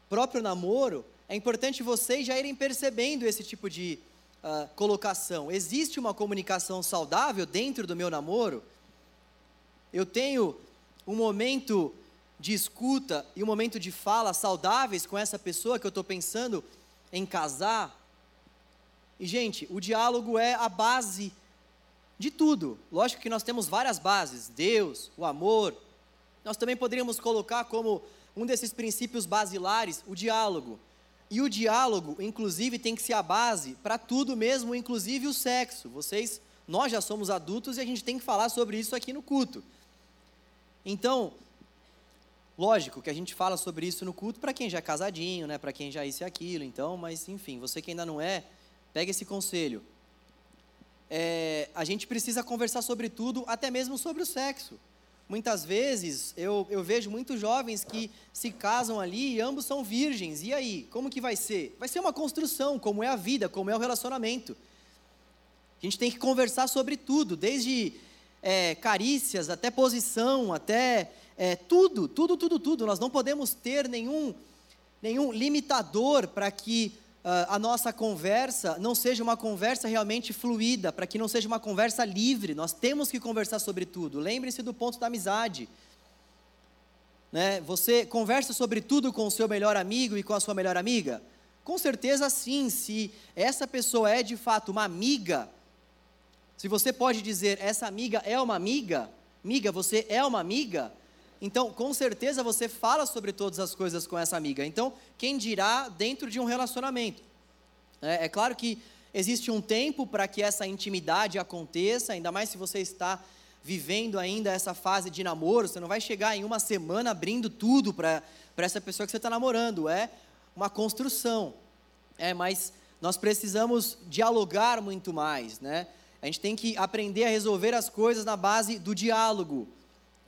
Speaker 1: próprio namoro, é importante vocês já irem percebendo esse tipo de uh, colocação. Existe uma comunicação saudável dentro do meu namoro? Eu tenho um momento de escuta e um momento de fala saudáveis com essa pessoa que eu estou pensando em casar. E, gente, o diálogo é a base de tudo. Lógico que nós temos várias bases: Deus, o amor. Nós também poderíamos colocar como um desses princípios basilares o diálogo. E o diálogo, inclusive, tem que ser a base para tudo mesmo, inclusive o sexo. Vocês, nós já somos adultos e a gente tem que falar sobre isso aqui no culto. Então, lógico que a gente fala sobre isso no culto para quem já é casadinho, né? Para quem já é isso e aquilo. Então, mas enfim, você que ainda não é, pega esse conselho. É, a gente precisa conversar sobre tudo, até mesmo sobre o sexo. Muitas vezes eu, eu vejo muitos jovens que se casam ali e ambos são virgens. E aí, como que vai ser? Vai ser uma construção, como é a vida, como é o relacionamento. A gente tem que conversar sobre tudo, desde é, carícias, até posição, até é, tudo, tudo, tudo, tudo. Nós não podemos ter nenhum, nenhum limitador para que uh, a nossa conversa não seja uma conversa realmente fluida, para que não seja uma conversa livre. Nós temos que conversar sobre tudo. Lembre-se do ponto da amizade. Né? Você conversa sobre tudo com o seu melhor amigo e com a sua melhor amiga? Com certeza sim, se essa pessoa é de fato uma amiga, se você pode dizer, essa amiga é uma amiga, amiga, você é uma amiga, então com certeza você fala sobre todas as coisas com essa amiga. Então, quem dirá dentro de um relacionamento? É, é claro que existe um tempo para que essa intimidade aconteça, ainda mais se você está vivendo ainda essa fase de namoro, você não vai chegar em uma semana abrindo tudo para essa pessoa que você está namorando, é uma construção. É, mas nós precisamos dialogar muito mais, né? A gente tem que aprender a resolver as coisas na base do diálogo,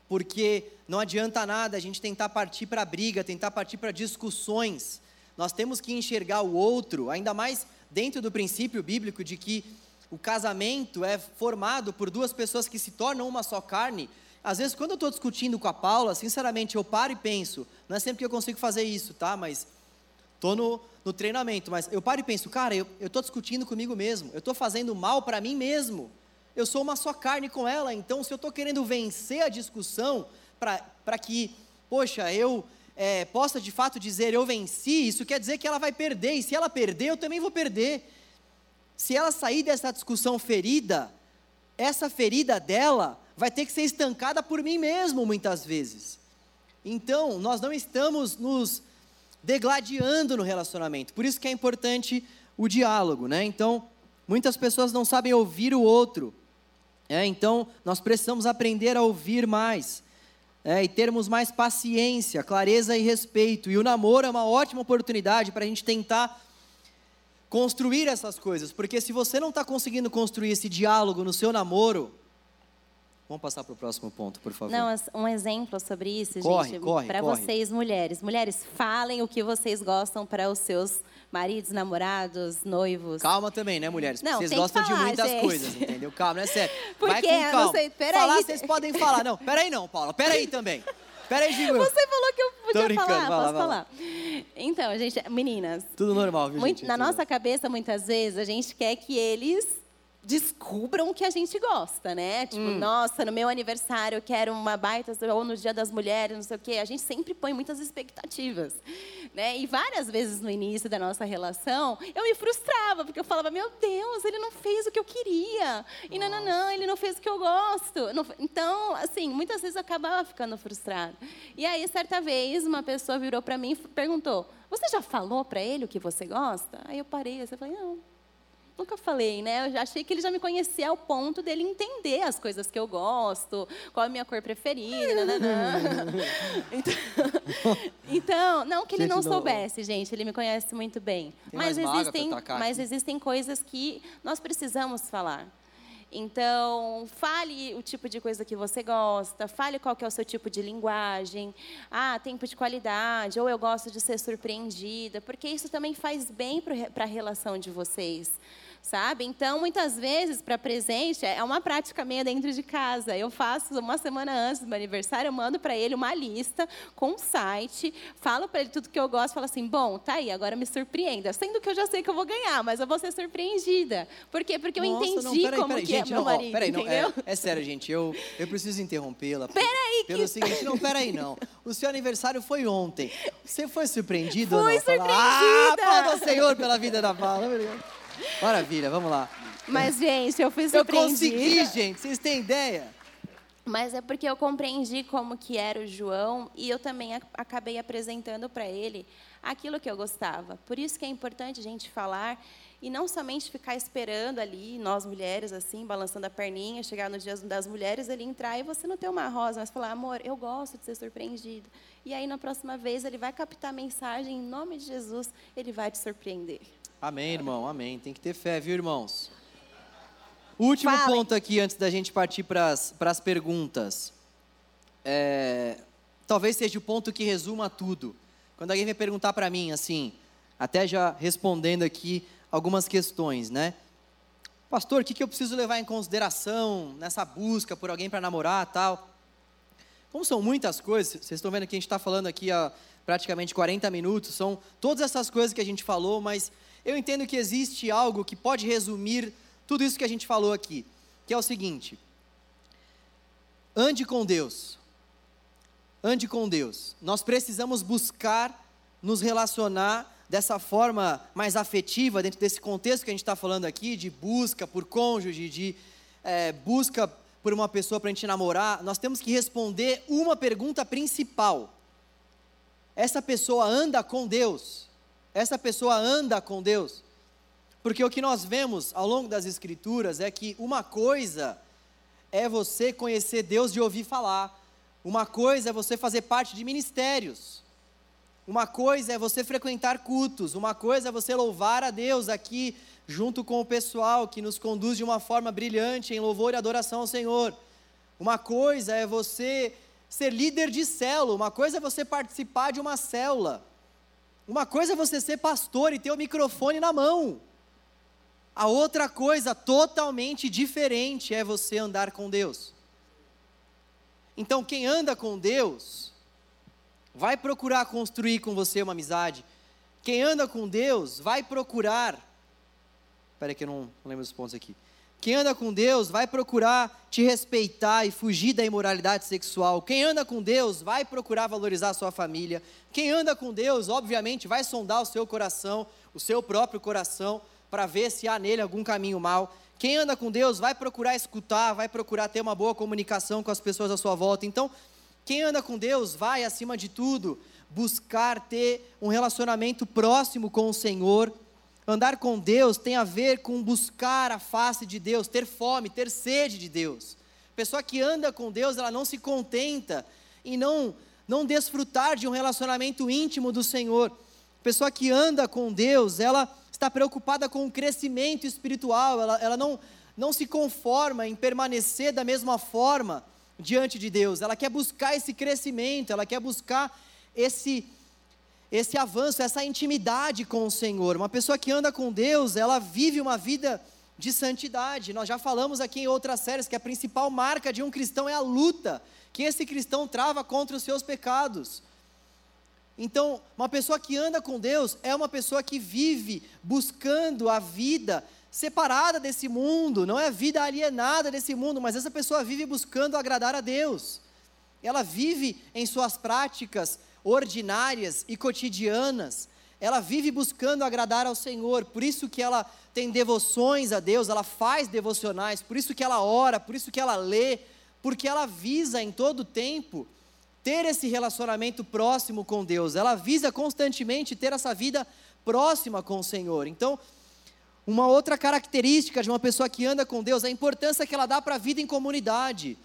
Speaker 1: porque não adianta nada a gente tentar partir para briga, tentar partir para discussões. Nós temos que enxergar o outro, ainda mais dentro do princípio bíblico de que o casamento é formado por duas pessoas que se tornam uma só carne. Às vezes, quando eu estou discutindo com a Paula, sinceramente, eu paro e penso, não é sempre que eu consigo fazer isso, tá? Mas estou no, no treinamento, mas eu paro e penso, cara, eu estou discutindo comigo mesmo, eu estou fazendo mal para mim mesmo. Eu sou uma só carne com ela, então se eu estou querendo vencer a discussão para que, poxa, eu é, possa de fato dizer eu venci, isso quer dizer que ela vai perder, e se ela perder, eu também vou perder. Se ela sair dessa discussão ferida, essa ferida dela vai ter que ser estancada por mim mesmo, muitas vezes. Então, nós não estamos nos degladiando no relacionamento. Por isso que é importante o diálogo, né? Então, muitas pessoas não sabem ouvir o outro. É, então, nós precisamos aprender a ouvir mais. É, e termos mais paciência, clareza e respeito. E o namoro é uma ótima oportunidade para a gente tentar construir essas coisas, porque se você não está conseguindo construir esse diálogo no seu namoro, Vamos passar para o próximo ponto, por favor.
Speaker 2: Não, um exemplo sobre isso,
Speaker 1: corre,
Speaker 2: gente,
Speaker 1: para
Speaker 2: vocês mulheres. Mulheres, falem o que vocês gostam para os seus maridos, namorados, noivos.
Speaker 1: Calma também, né, mulheres?
Speaker 2: Não,
Speaker 1: vocês gostam
Speaker 2: falar,
Speaker 1: de muitas
Speaker 2: gente.
Speaker 1: coisas, entendeu? Calma, é sério. (laughs)
Speaker 2: Porque,
Speaker 1: Vai com calma.
Speaker 2: não sei, peraí.
Speaker 1: Falar, vocês podem falar. Não, peraí não, Paula, peraí também. Peraí, (laughs) Digo.
Speaker 2: Você falou que eu podia falar,
Speaker 1: vai
Speaker 2: posso
Speaker 1: vai
Speaker 2: falar. Então, gente, meninas.
Speaker 1: Tudo normal, viu,
Speaker 2: muito-
Speaker 1: gente?
Speaker 2: na nossa cabeça, muitas vezes, a gente quer que eles descubram o que a gente gosta, né? Tipo,
Speaker 1: Hum.
Speaker 2: nossa, no meu aniversário eu quero uma baita, ou no Dia das Mulheres, não sei o quê. A gente sempre põe muitas expectativas, né? E várias vezes no início da nossa relação, eu me frustrava, porque eu falava, meu Deus, ele não fez o que eu queria. E não, não, não, ele não fez o que eu gosto. Então, assim, muitas vezes eu acabava ficando frustrada. E aí, certa vez, uma pessoa virou para mim e perguntou, você já falou para ele o que você gosta? Aí eu parei, assim, eu falei, não. Nunca falei, né? Eu já achei que ele já me conhecia ao ponto dele entender as coisas que eu gosto, qual a minha cor preferida, (laughs) (laughs) então, então, não que ele não soubesse, gente, ele me conhece muito bem. mas existem, mas existem coisas que nós precisamos falar. Então, fale o tipo de coisa que você gosta, fale qual que é o seu tipo de linguagem. Ah, tempo de qualidade, ou eu gosto de ser surpreendida, porque isso também faz bem para a relação de vocês sabe? Então, muitas vezes, para presente, é uma prática meia dentro de casa. Eu faço uma semana antes do meu aniversário, eu mando para ele uma lista com um site, falo para ele tudo que eu gosto, falo assim: bom, tá aí, agora me surpreenda. Sendo que eu já sei que eu vou ganhar, mas eu vou ser surpreendida. Por quê? Porque eu Nossa, entendi não, peraí, como peraí, que é gente, é meu marido. Ó, peraí, não,
Speaker 1: é, é, sério, gente, eu, eu preciso interrompê-la.
Speaker 2: Peraí,
Speaker 1: Pelo que... seguinte, não, peraí, não. O seu aniversário foi ontem. Você foi surpreendido
Speaker 2: Fui
Speaker 1: ou não?
Speaker 2: surpreendida! ah,
Speaker 1: Fala, Senhor pela vida da Paula. Maravilha, vamos lá.
Speaker 2: Mas, gente, eu fui surpreendida.
Speaker 1: Eu consegui, gente. Vocês têm ideia?
Speaker 2: Mas é porque eu compreendi como que era o João e eu também acabei apresentando para ele aquilo que eu gostava. Por isso que é importante a gente falar e não somente ficar esperando ali, nós mulheres assim, balançando a perninha, chegar no dia das mulheres, ele entrar e você não ter uma rosa, mas falar, amor, eu gosto de ser surpreendido. E aí na próxima vez ele vai captar a mensagem em nome de Jesus, ele vai te surpreender.
Speaker 1: Amém, irmão, amém. Tem que ter fé, viu, irmãos? Último ponto aqui, antes da gente partir para as perguntas. É, talvez seja o ponto que resuma tudo. Quando alguém vem perguntar para mim, assim, até já respondendo aqui algumas questões, né? Pastor, o que, que eu preciso levar em consideração nessa busca por alguém para namorar tal? Como são muitas coisas, vocês estão vendo que a gente está falando aqui há praticamente 40 minutos, são todas essas coisas que a gente falou, mas eu entendo que existe algo que pode resumir tudo isso que a gente falou aqui, que é o seguinte: ande com Deus. Ande com Deus. Nós precisamos buscar nos relacionar dessa forma mais afetiva, dentro desse contexto que a gente está falando aqui, de busca por cônjuge, de é, busca por uma pessoa para a gente namorar, nós temos que responder uma pergunta principal. Essa pessoa anda com Deus? Essa pessoa anda com Deus. Porque o que nós vemos ao longo das Escrituras é que uma coisa é você conhecer Deus de ouvir falar, uma coisa é você fazer parte de ministérios, uma coisa é você frequentar cultos, uma coisa é você louvar a Deus aqui junto com o pessoal que nos conduz de uma forma brilhante em louvor e adoração ao Senhor. Uma coisa é você ser líder de célula, uma coisa é você participar de uma célula. Uma coisa é você ser pastor e ter o microfone na mão. A outra coisa totalmente diferente é você andar com Deus. Então, quem anda com Deus, vai procurar construir com você uma amizade. Quem anda com Deus, vai procurar. Espera que eu não, não lembro os pontos aqui. Quem anda com Deus vai procurar te respeitar e fugir da imoralidade sexual. Quem anda com Deus vai procurar valorizar a sua família. Quem anda com Deus, obviamente, vai sondar o seu coração, o seu próprio coração, para ver se há nele algum caminho mal. Quem anda com Deus vai procurar escutar, vai procurar ter uma boa comunicação com as pessoas à sua volta. Então, quem anda com Deus vai, acima de tudo, buscar ter um relacionamento próximo com o Senhor Andar com Deus tem a ver com buscar a face de Deus, ter fome, ter sede de Deus. Pessoa que anda com Deus, ela não se contenta em não, não desfrutar de um relacionamento íntimo do Senhor. Pessoa que anda com Deus, ela está preocupada com o crescimento espiritual, ela, ela não, não se conforma em permanecer da mesma forma diante de Deus, ela quer buscar esse crescimento, ela quer buscar esse esse avanço, essa intimidade com o Senhor. Uma pessoa que anda com Deus, ela vive uma vida de santidade. Nós já falamos aqui em outras séries que a principal marca de um cristão é a luta que esse cristão trava contra os seus pecados. Então, uma pessoa que anda com Deus é uma pessoa que vive buscando a vida separada desse mundo, não é a vida alienada desse mundo, mas essa pessoa vive buscando agradar a Deus. Ela vive em suas práticas ordinárias e cotidianas. Ela vive buscando agradar ao Senhor, por isso que ela tem devoções a Deus, ela faz devocionais, por isso que ela ora, por isso que ela lê, porque ela visa em todo tempo ter esse relacionamento próximo com Deus. Ela visa constantemente ter essa vida próxima com o Senhor. Então, Uma outra característica de uma pessoa que anda com Deus é a importância que ela dá para a vida em comunidade.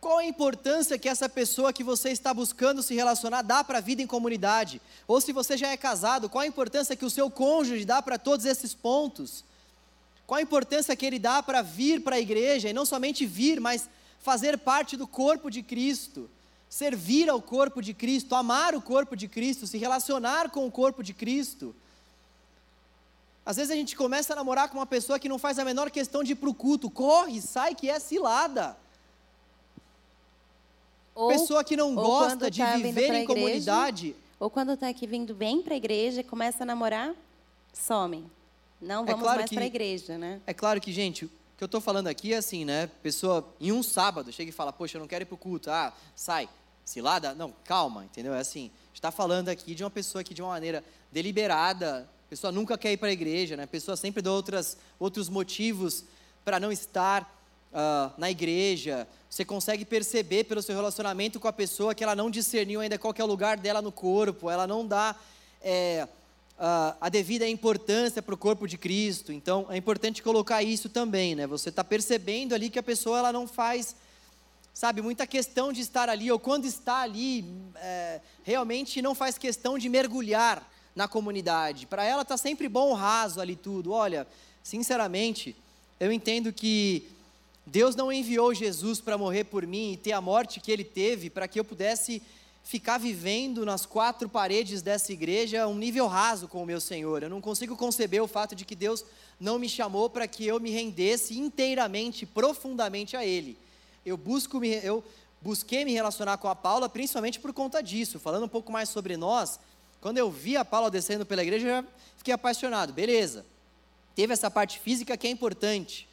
Speaker 1: Qual a importância que essa pessoa que você está buscando se relacionar dá para a vida em comunidade? Ou se você já é casado, qual a importância que o seu cônjuge dá para todos esses pontos? Qual a importância que ele dá para vir para a igreja e não somente vir, mas fazer parte do corpo de Cristo, servir ao corpo de Cristo, amar o corpo de Cristo, se relacionar com o corpo de Cristo? Às vezes a gente começa a namorar com uma pessoa que não faz a menor questão de ir para o culto, corre, sai que é cilada. Ou, Pessoa que não gosta de tá viver em comunidade.
Speaker 2: Ou quando está aqui vindo bem para a igreja, começa a namorar, some. Não é vamos é claro mais para a igreja, né?
Speaker 1: É claro que, gente, o que eu estou falando aqui é assim, né? Pessoa, em um sábado, chega e fala, poxa, eu não quero ir para o culto. Ah, sai. Cilada? Não, calma, entendeu? É assim, a gente está falando aqui de uma pessoa que de uma maneira deliberada, a pessoa nunca quer ir para a igreja, né? Pessoa sempre dá outras, outros motivos para não estar uh, na igreja. Você consegue perceber pelo seu relacionamento com a pessoa que ela não discerniu ainda qual é o lugar dela no corpo, ela não dá é, uh, a devida importância para o corpo de Cristo. Então, é importante colocar isso também, né? Você está percebendo ali que a pessoa ela não faz, sabe, muita questão de estar ali, ou quando está ali, é, realmente não faz questão de mergulhar na comunidade. Para ela está sempre bom raso ali tudo. Olha, sinceramente, eu entendo que Deus não enviou Jesus para morrer por mim e ter a morte que ele teve para que eu pudesse ficar vivendo nas quatro paredes dessa igreja um nível raso com o meu Senhor. Eu não consigo conceber o fato de que Deus não me chamou para que eu me rendesse inteiramente, profundamente a Ele. Eu busco me, eu busquei me relacionar com a Paula principalmente por conta disso. Falando um pouco mais sobre nós, quando eu vi a Paula descendo pela igreja, eu fiquei apaixonado. Beleza. Teve essa parte física que é importante,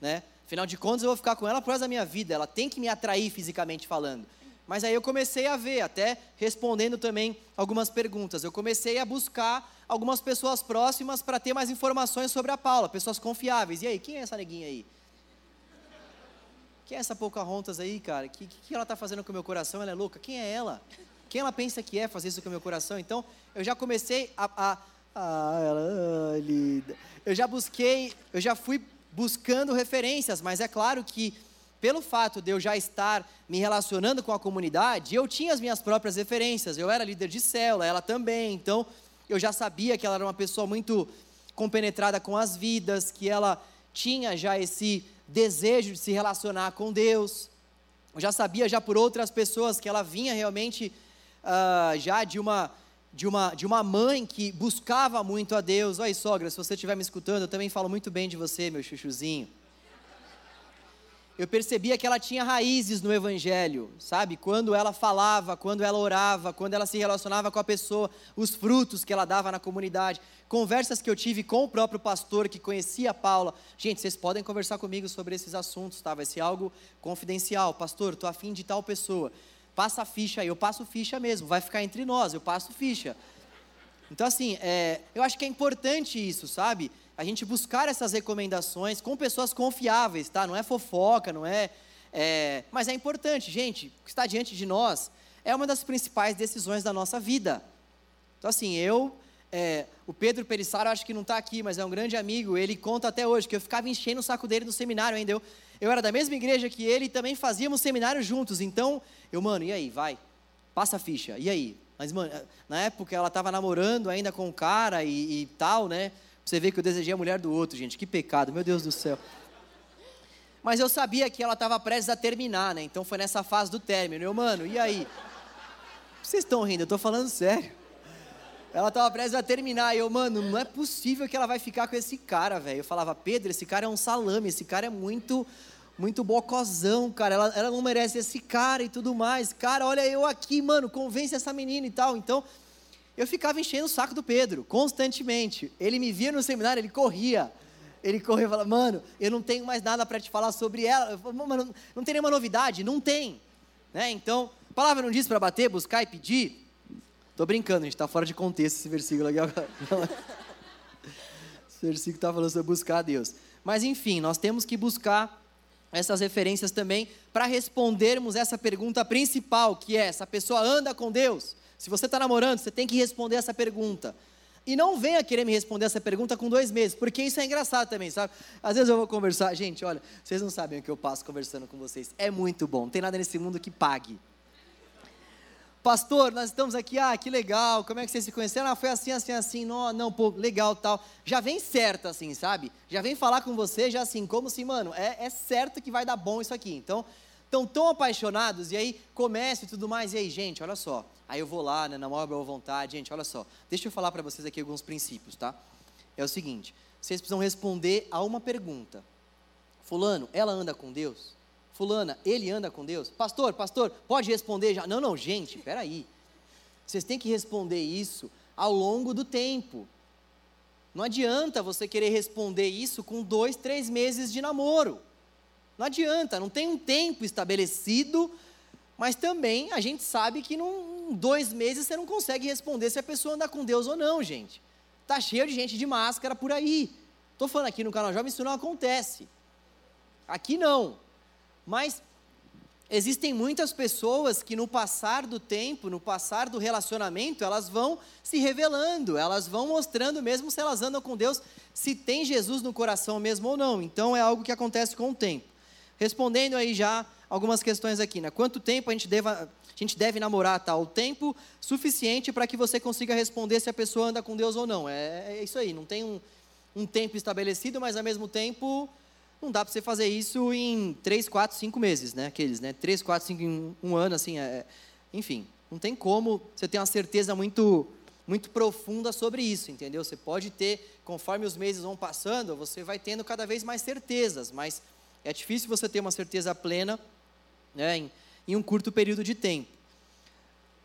Speaker 1: né? Afinal de contas, eu vou ficar com ela por resto da minha vida. Ela tem que me atrair fisicamente falando. Mas aí eu comecei a ver, até respondendo também algumas perguntas. Eu comecei a buscar algumas pessoas próximas para ter mais informações sobre a Paula, pessoas confiáveis. E aí, quem é essa neguinha aí? Quem é essa Pocahontas aí, cara? O que, que ela está fazendo com o meu coração? Ela é louca? Quem é ela? Quem ela pensa que é fazer isso com o meu coração? Então, eu já comecei a. a ah, ah, linda. Eu já busquei, eu já fui buscando referências, mas é claro que pelo fato de eu já estar me relacionando com a comunidade, eu tinha as minhas próprias referências. Eu era líder de célula, ela também. Então, eu já sabia que ela era uma pessoa muito compenetrada com as vidas, que ela tinha já esse desejo de se relacionar com Deus. Eu já sabia já por outras pessoas que ela vinha realmente uh, já de uma de uma, de uma mãe que buscava muito a Deus. Oi, sogra, se você estiver me escutando, eu também falo muito bem de você, meu chuchuzinho. Eu percebia que ela tinha raízes no Evangelho, sabe? Quando ela falava, quando ela orava, quando ela se relacionava com a pessoa, os frutos que ela dava na comunidade. Conversas que eu tive com o próprio pastor que conhecia a Paula. Gente, vocês podem conversar comigo sobre esses assuntos, tá? Vai ser algo confidencial. Pastor, estou afim de tal pessoa passa a ficha aí, eu passo ficha mesmo, vai ficar entre nós, eu passo ficha. Então, assim, é, eu acho que é importante isso, sabe? A gente buscar essas recomendações com pessoas confiáveis, tá? Não é fofoca, não é, é. Mas é importante, gente, o que está diante de nós é uma das principais decisões da nossa vida. Então, assim, eu. É, o Pedro Perissaro, acho que não está aqui, mas é um grande amigo. Ele conta até hoje que eu ficava enchendo o saco dele no seminário ainda. Eu, eu era da mesma igreja que ele e também fazíamos seminário juntos. Então, eu, mano, e aí, vai, passa a ficha, e aí? Mas, mano, na época ela estava namorando ainda com o cara e, e tal, né? Você vê que eu desejei a mulher do outro, gente, que pecado, meu Deus do céu. Mas eu sabia que ela estava prestes a terminar, né? Então foi nessa fase do término. Eu, mano, e aí? Vocês estão rindo, eu estou falando sério. Ela estava prestes a terminar. E eu, mano, não é possível que ela vai ficar com esse cara, velho. Eu falava, Pedro, esse cara é um salame, esse cara é muito muito bocozão, cara. Ela, ela não merece esse cara e tudo mais. Cara, olha eu aqui, mano, convence essa menina e tal. Então, eu ficava enchendo o saco do Pedro, constantemente. Ele me via no seminário, ele corria. Ele corria e falava, mano, eu não tenho mais nada para te falar sobre ela. Eu falava, mano, não tem nenhuma novidade? Não tem. Né? Então, a palavra não diz para bater, buscar e pedir? Tô brincando, a gente está fora de contexto esse versículo aqui agora. Esse versículo está falando sobre buscar a Deus. Mas enfim, nós temos que buscar essas referências também para respondermos essa pergunta principal, que é: essa pessoa anda com Deus? Se você está namorando, você tem que responder essa pergunta. E não venha querer me responder essa pergunta com dois meses, porque isso é engraçado também, sabe? Às vezes eu vou conversar, gente, olha, vocês não sabem o que eu passo conversando com vocês. É muito bom, não tem nada nesse mundo que pague. Pastor, nós estamos aqui, ah, que legal, como é que vocês se conheceram? Ah, foi assim, assim, assim, não, não, pô, legal, tal. Já vem certo, assim, sabe? Já vem falar com você, já assim, como assim, mano, é, é certo que vai dar bom isso aqui. Então, estão tão apaixonados, e aí começa e tudo mais, e aí, gente, olha só. Aí eu vou lá, né, na maior boa vontade, gente, olha só. Deixa eu falar para vocês aqui alguns princípios, tá? É o seguinte, vocês precisam responder a uma pergunta. Fulano, ela anda com Deus? Fulana, ele anda com Deus? Pastor, pastor, pode responder já? Não, não, gente, peraí. Vocês têm que responder isso ao longo do tempo. Não adianta você querer responder isso com dois, três meses de namoro. Não adianta, não tem um tempo estabelecido, mas também a gente sabe que em dois meses você não consegue responder se a pessoa anda com Deus ou não, gente. Tá cheio de gente de máscara por aí. Estou falando aqui no canal Jovem, isso não acontece. Aqui não. Mas existem muitas pessoas que no passar do tempo, no passar do relacionamento, elas vão se revelando, elas vão mostrando mesmo se elas andam com Deus, se tem Jesus no coração mesmo ou não. Então é algo que acontece com o tempo. Respondendo aí já algumas questões aqui, né? Quanto tempo a gente deve, a gente deve namorar tal? Tá? tempo suficiente para que você consiga responder se a pessoa anda com Deus ou não. É, é isso aí, não tem um, um tempo estabelecido, mas ao mesmo tempo não dá para você fazer isso em 3, 4, 5 meses, né? Aqueles, né? 3, 4, 5 em um ano, assim, é, enfim. Não tem como você ter uma certeza muito, muito profunda sobre isso, entendeu? Você pode ter, conforme os meses vão passando, você vai tendo cada vez mais certezas, mas é difícil você ter uma certeza plena né, em, em um curto período de tempo.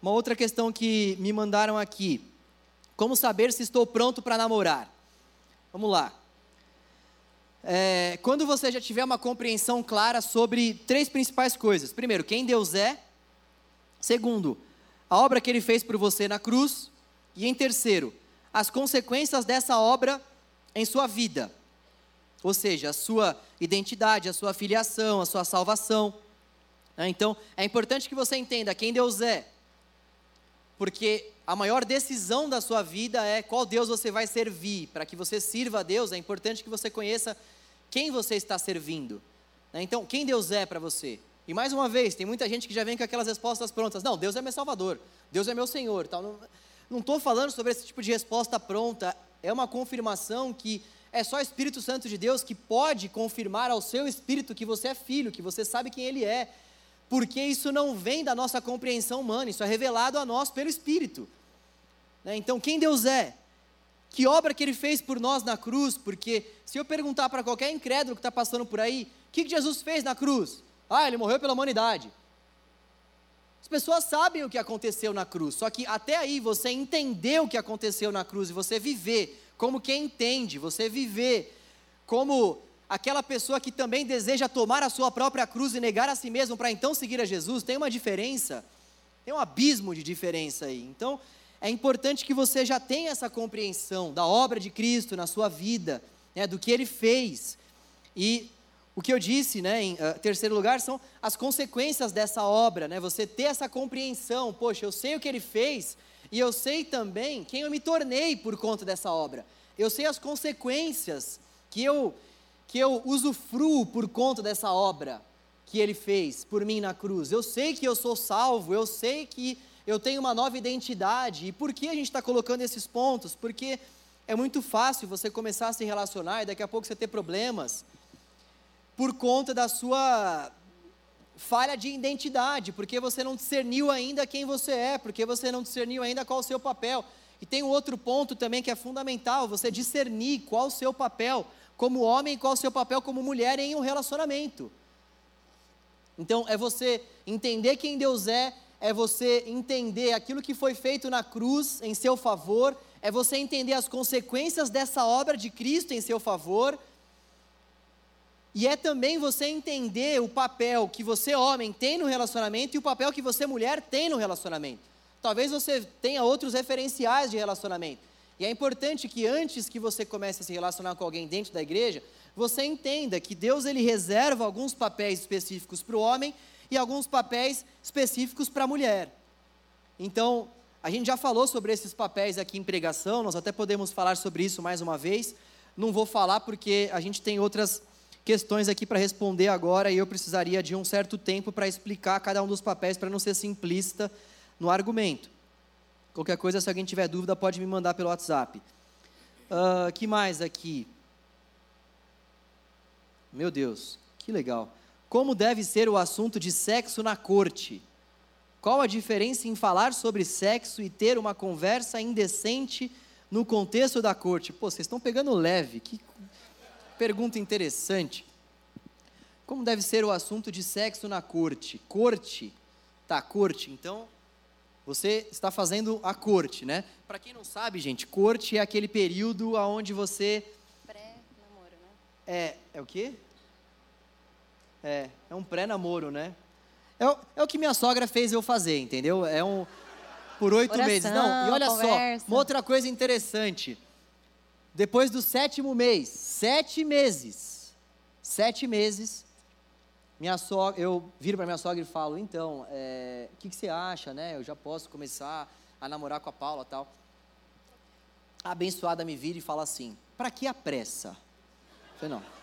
Speaker 1: Uma outra questão que me mandaram aqui: como saber se estou pronto para namorar? Vamos lá é, quando você já tiver uma compreensão clara sobre três principais coisas: primeiro, quem Deus é, segundo, a obra que Ele fez por você na cruz, e em terceiro, as consequências dessa obra em sua vida, ou seja, a sua identidade, a sua filiação, a sua salvação. Né? Então, é importante que você entenda quem Deus é, porque a maior decisão da sua vida é qual Deus você vai servir. Para que você sirva a Deus, é importante que você conheça quem você está servindo. Né? Então, quem Deus é para você? E mais uma vez, tem muita gente que já vem com aquelas respostas prontas. Não, Deus é meu Salvador, Deus é meu Senhor. Tal. Não estou falando sobre esse tipo de resposta pronta. É uma confirmação que é só o Espírito Santo de Deus que pode confirmar ao seu espírito que você é filho, que você sabe quem Ele é. Porque isso não vem da nossa compreensão humana, isso é revelado a nós pelo Espírito. Né? Então, quem Deus é? Que obra que ele fez por nós na cruz, porque se eu perguntar para qualquer incrédulo que está passando por aí, o que, que Jesus fez na cruz? Ah, ele morreu pela humanidade. As pessoas sabem o que aconteceu na cruz, só que até aí você entender o que aconteceu na cruz e você viver como quem entende, você viver como aquela pessoa que também deseja tomar a sua própria cruz e negar a si mesmo para então seguir a Jesus, tem uma diferença, tem um abismo de diferença aí. Então, é importante que você já tenha essa compreensão da obra de Cristo na sua vida, né, do que ele fez. E o que eu disse, né, em uh, terceiro lugar, são as consequências dessa obra, né, você ter essa compreensão, poxa, eu sei o que ele fez, e eu sei também quem eu me tornei por conta dessa obra. Eu sei as consequências que eu, que eu usufruo por conta dessa obra que ele fez por mim na cruz. Eu sei que eu sou salvo, eu sei que eu tenho uma nova identidade. E por que a gente está colocando esses pontos? Porque é muito fácil você começar a se relacionar e daqui a pouco você ter problemas por conta da sua falha de identidade, porque você não discerniu ainda quem você é, porque você não discerniu ainda qual o seu papel. E tem um outro ponto também que é fundamental, você discernir qual o seu papel como homem e qual o seu papel como mulher em um relacionamento. Então, é você entender quem Deus é é você entender aquilo que foi feito na cruz em seu favor, é você entender as consequências dessa obra de Cristo em seu favor, e é também você entender o papel que você, homem, tem no relacionamento e o papel que você, mulher, tem no relacionamento. Talvez você tenha outros referenciais de relacionamento. E é importante que antes que você comece a se relacionar com alguém dentro da igreja, você entenda que Deus ele reserva alguns papéis específicos para o homem e alguns papéis específicos para a mulher. Então, a gente já falou sobre esses papéis aqui em pregação, nós até podemos falar sobre isso mais uma vez. Não vou falar porque a gente tem outras questões aqui para responder agora e eu precisaria de um certo tempo para explicar cada um dos papéis para não ser simplista no argumento. Qualquer coisa, se alguém tiver dúvida, pode me mandar pelo WhatsApp. Uh, que mais aqui? Meu Deus, que legal. Como deve ser o assunto de sexo na corte? Qual a diferença em falar sobre sexo e ter uma conversa indecente no contexto da corte? Pô, vocês estão pegando leve. Que pergunta interessante. Como deve ser o assunto de sexo na corte? Corte. Tá, corte. Então, você está fazendo a corte, né? Para quem não sabe, gente, corte é aquele período onde você.
Speaker 2: Pré-namoro, né?
Speaker 1: É, é o quê? É, é um pré-namoro, né? É o, é o que minha sogra fez eu fazer, entendeu? É um. Por oito
Speaker 2: Oração,
Speaker 1: meses. Não, e olha
Speaker 2: conversa.
Speaker 1: só, uma outra coisa interessante. Depois do sétimo mês, sete meses, sete meses, minha sogra, eu viro para minha sogra e falo, então, é, o que, que, você acha, né? Eu já posso começar a namorar com a Paula tal. A abençoada me vira e fala assim, para que a pressa? Eu falei, não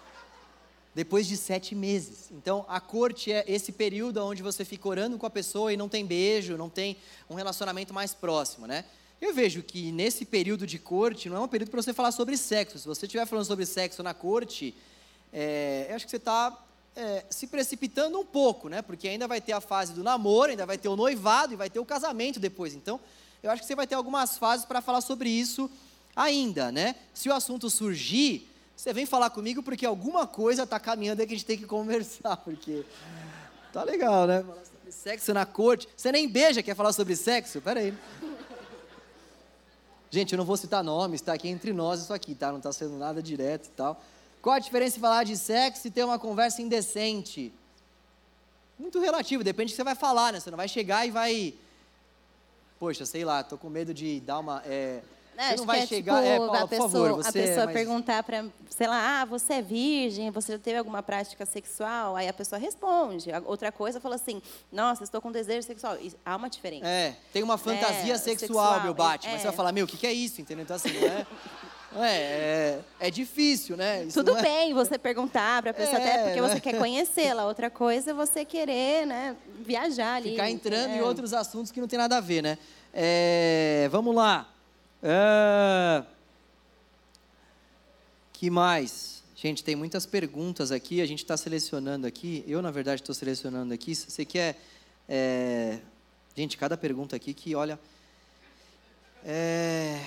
Speaker 1: depois de sete meses. Então, a corte é esse período onde você fica orando com a pessoa e não tem beijo, não tem um relacionamento mais próximo, né? Eu vejo que nesse período de corte não é um período para você falar sobre sexo. Se você estiver falando sobre sexo na corte, é, eu acho que você está é, se precipitando um pouco, né? Porque ainda vai ter a fase do namoro, ainda vai ter o noivado e vai ter o casamento depois. Então, eu acho que você vai ter algumas fases para falar sobre isso ainda, né? Se o assunto surgir, você vem falar comigo porque alguma coisa está caminhando aí que a gente tem que conversar, (laughs) porque tá legal, né? Falar sobre sexo na corte. Você nem beija, quer falar sobre sexo? Pera aí. Gente, eu não vou citar nomes, está aqui entre nós isso aqui, tá? Não está sendo nada direto e tal. Qual a diferença em falar de sexo e ter uma conversa indecente? Muito relativo, depende do que você vai falar, né? Você não vai chegar e vai. Poxa, sei lá, tô com medo de dar uma. É
Speaker 2: é,
Speaker 1: você não vai
Speaker 2: é,
Speaker 1: chegar,
Speaker 2: tipo,
Speaker 1: é, Paula,
Speaker 2: a pessoa,
Speaker 1: favor,
Speaker 2: a pessoa
Speaker 1: mas...
Speaker 2: perguntar para, sei lá, ah, você é virgem, você já teve alguma prática sexual? Aí a pessoa responde. Outra coisa fala assim, nossa, estou com desejo sexual. E há uma diferença.
Speaker 1: É, tem uma fantasia
Speaker 2: é,
Speaker 1: sexual,
Speaker 2: sexual,
Speaker 1: meu Batman.
Speaker 2: é.
Speaker 1: Você vai falar, meu, o que, que é isso? Entendeu? Então assim, não é... (laughs) Não é, é, é, difícil, né?
Speaker 2: Isso Tudo é... bem você perguntar para a pessoa, é, até porque você né? quer conhecê-la. Outra coisa é você querer né, viajar ali.
Speaker 1: Ficar entrando em outros assuntos que não tem nada a ver, né? É, vamos lá. É... Que mais? Gente, tem muitas perguntas aqui, a gente está selecionando aqui. Eu, na verdade, estou selecionando aqui. Se você quer. É... Gente, cada pergunta aqui que, olha. É...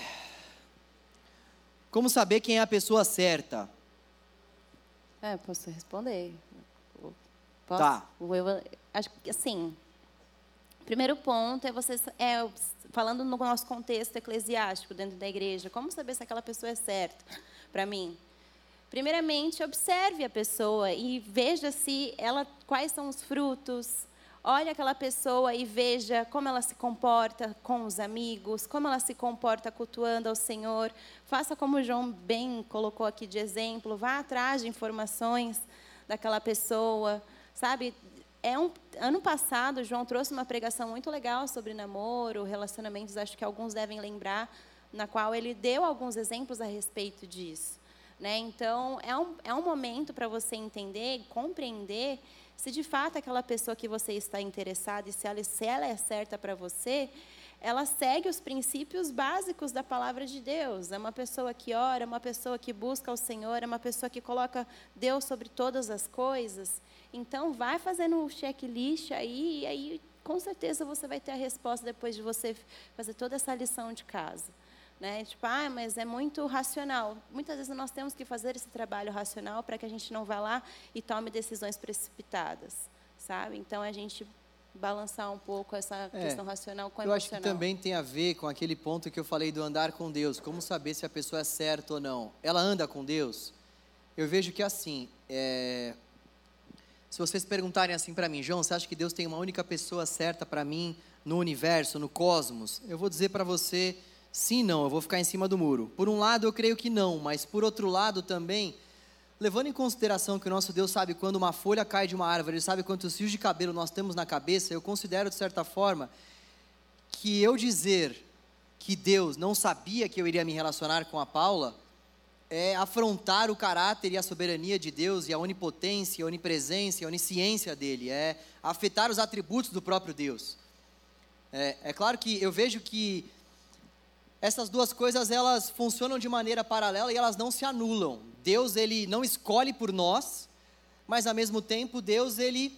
Speaker 1: Como saber quem é a pessoa certa?
Speaker 2: É, posso responder. Posso?
Speaker 1: Tá.
Speaker 2: Eu, acho que, assim, primeiro ponto é você é falando no nosso contexto eclesiástico dentro da igreja, como saber se aquela pessoa é certa para mim? Primeiramente, observe a pessoa e veja se ela quais são os frutos. Olhe aquela pessoa e veja como ela se comporta com os amigos, como ela se comporta cultuando ao Senhor. Faça como João bem colocou aqui de exemplo, vá atrás de informações daquela pessoa, sabe? É um, ano passado, o João trouxe uma pregação muito legal sobre namoro, relacionamentos, acho que alguns devem lembrar, na qual ele deu alguns exemplos a respeito disso. Né? Então, é um, é um momento para você entender, compreender se de fato aquela pessoa que você está interessado e se ela, se ela é certa para você, ela segue os princípios básicos da palavra de Deus. É uma pessoa que ora, é uma pessoa que busca o Senhor, é uma pessoa que coloca Deus sobre todas as coisas. Então, vai fazendo o checklist aí, e aí, com certeza, você vai ter a resposta depois de você fazer toda essa lição de casa. Né? Tipo, ah, mas é muito racional. Muitas vezes nós temos que fazer esse trabalho racional para que a gente não vá lá e tome decisões precipitadas, sabe? Então, a gente balançar um pouco essa é, questão racional com a
Speaker 1: Eu acho que também tem a ver com aquele ponto que eu falei do andar com Deus. Como saber se a pessoa é certa ou não? Ela anda com Deus? Eu vejo que assim, é, se vocês perguntarem assim para mim, João, você acha que Deus tem uma única pessoa certa para mim no universo, no cosmos? Eu vou dizer para você, sim, não, eu vou ficar em cima do muro. Por um lado, eu creio que não, mas por outro lado também, levando em consideração que o nosso Deus sabe quando uma folha cai de uma árvore, Ele sabe quantos fios de cabelo nós temos na cabeça, eu considero de certa forma que eu dizer que Deus não sabia que eu iria me relacionar com a Paula é afrontar o caráter e a soberania de Deus e a onipotência, a onipresença, a onisciência dele, é afetar os atributos do próprio Deus. É, é claro que eu vejo que essas duas coisas elas funcionam de maneira paralela e elas não se anulam. Deus ele não escolhe por nós, mas ao mesmo tempo Deus ele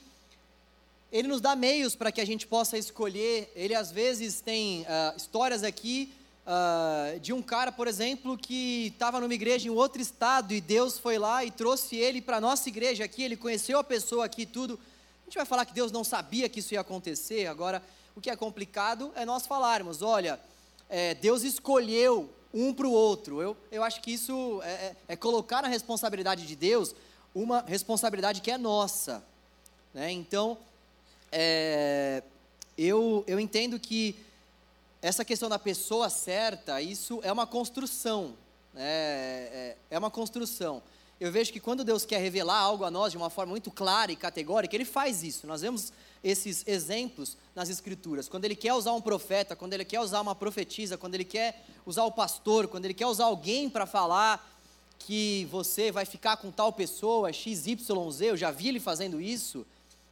Speaker 1: ele nos dá meios para que a gente possa escolher. Ele às vezes tem uh, histórias aqui uh, de um cara, por exemplo, que estava numa igreja em outro estado e Deus foi lá e trouxe ele para nossa igreja aqui. Ele conheceu a pessoa aqui tudo. A gente vai falar que Deus não sabia que isso ia acontecer. Agora, o que é complicado é nós falarmos: olha, é, Deus escolheu um para o outro. Eu, eu acho que isso é, é, é colocar na responsabilidade de Deus uma responsabilidade que é nossa. Né? Então, é, eu, eu entendo que essa questão da pessoa certa, isso é uma construção. Né? É, é uma construção. Eu vejo que quando Deus quer revelar algo a nós de uma forma muito clara e categórica, Ele faz isso. Nós vemos esses exemplos nas Escrituras. Quando Ele quer usar um profeta, quando Ele quer usar uma profetisa, quando Ele quer usar o pastor, quando Ele quer usar alguém para falar que você vai ficar com tal pessoa, XYZ, eu já vi Ele fazendo isso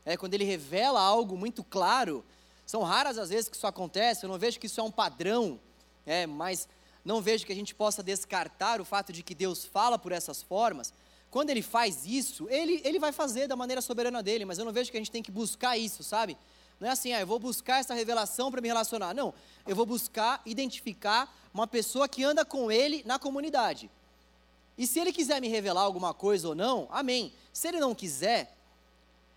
Speaker 1: é, quando ele revela algo muito claro, são raras as vezes que isso acontece, eu não vejo que isso é um padrão, é, mas não vejo que a gente possa descartar o fato de que Deus fala por essas formas. Quando ele faz isso, ele, ele vai fazer da maneira soberana dele, mas eu não vejo que a gente tem que buscar isso, sabe? Não é assim, ah, eu vou buscar essa revelação para me relacionar. Não, eu vou buscar identificar uma pessoa que anda com ele na comunidade. E se ele quiser me revelar alguma coisa ou não, amém. Se ele não quiser,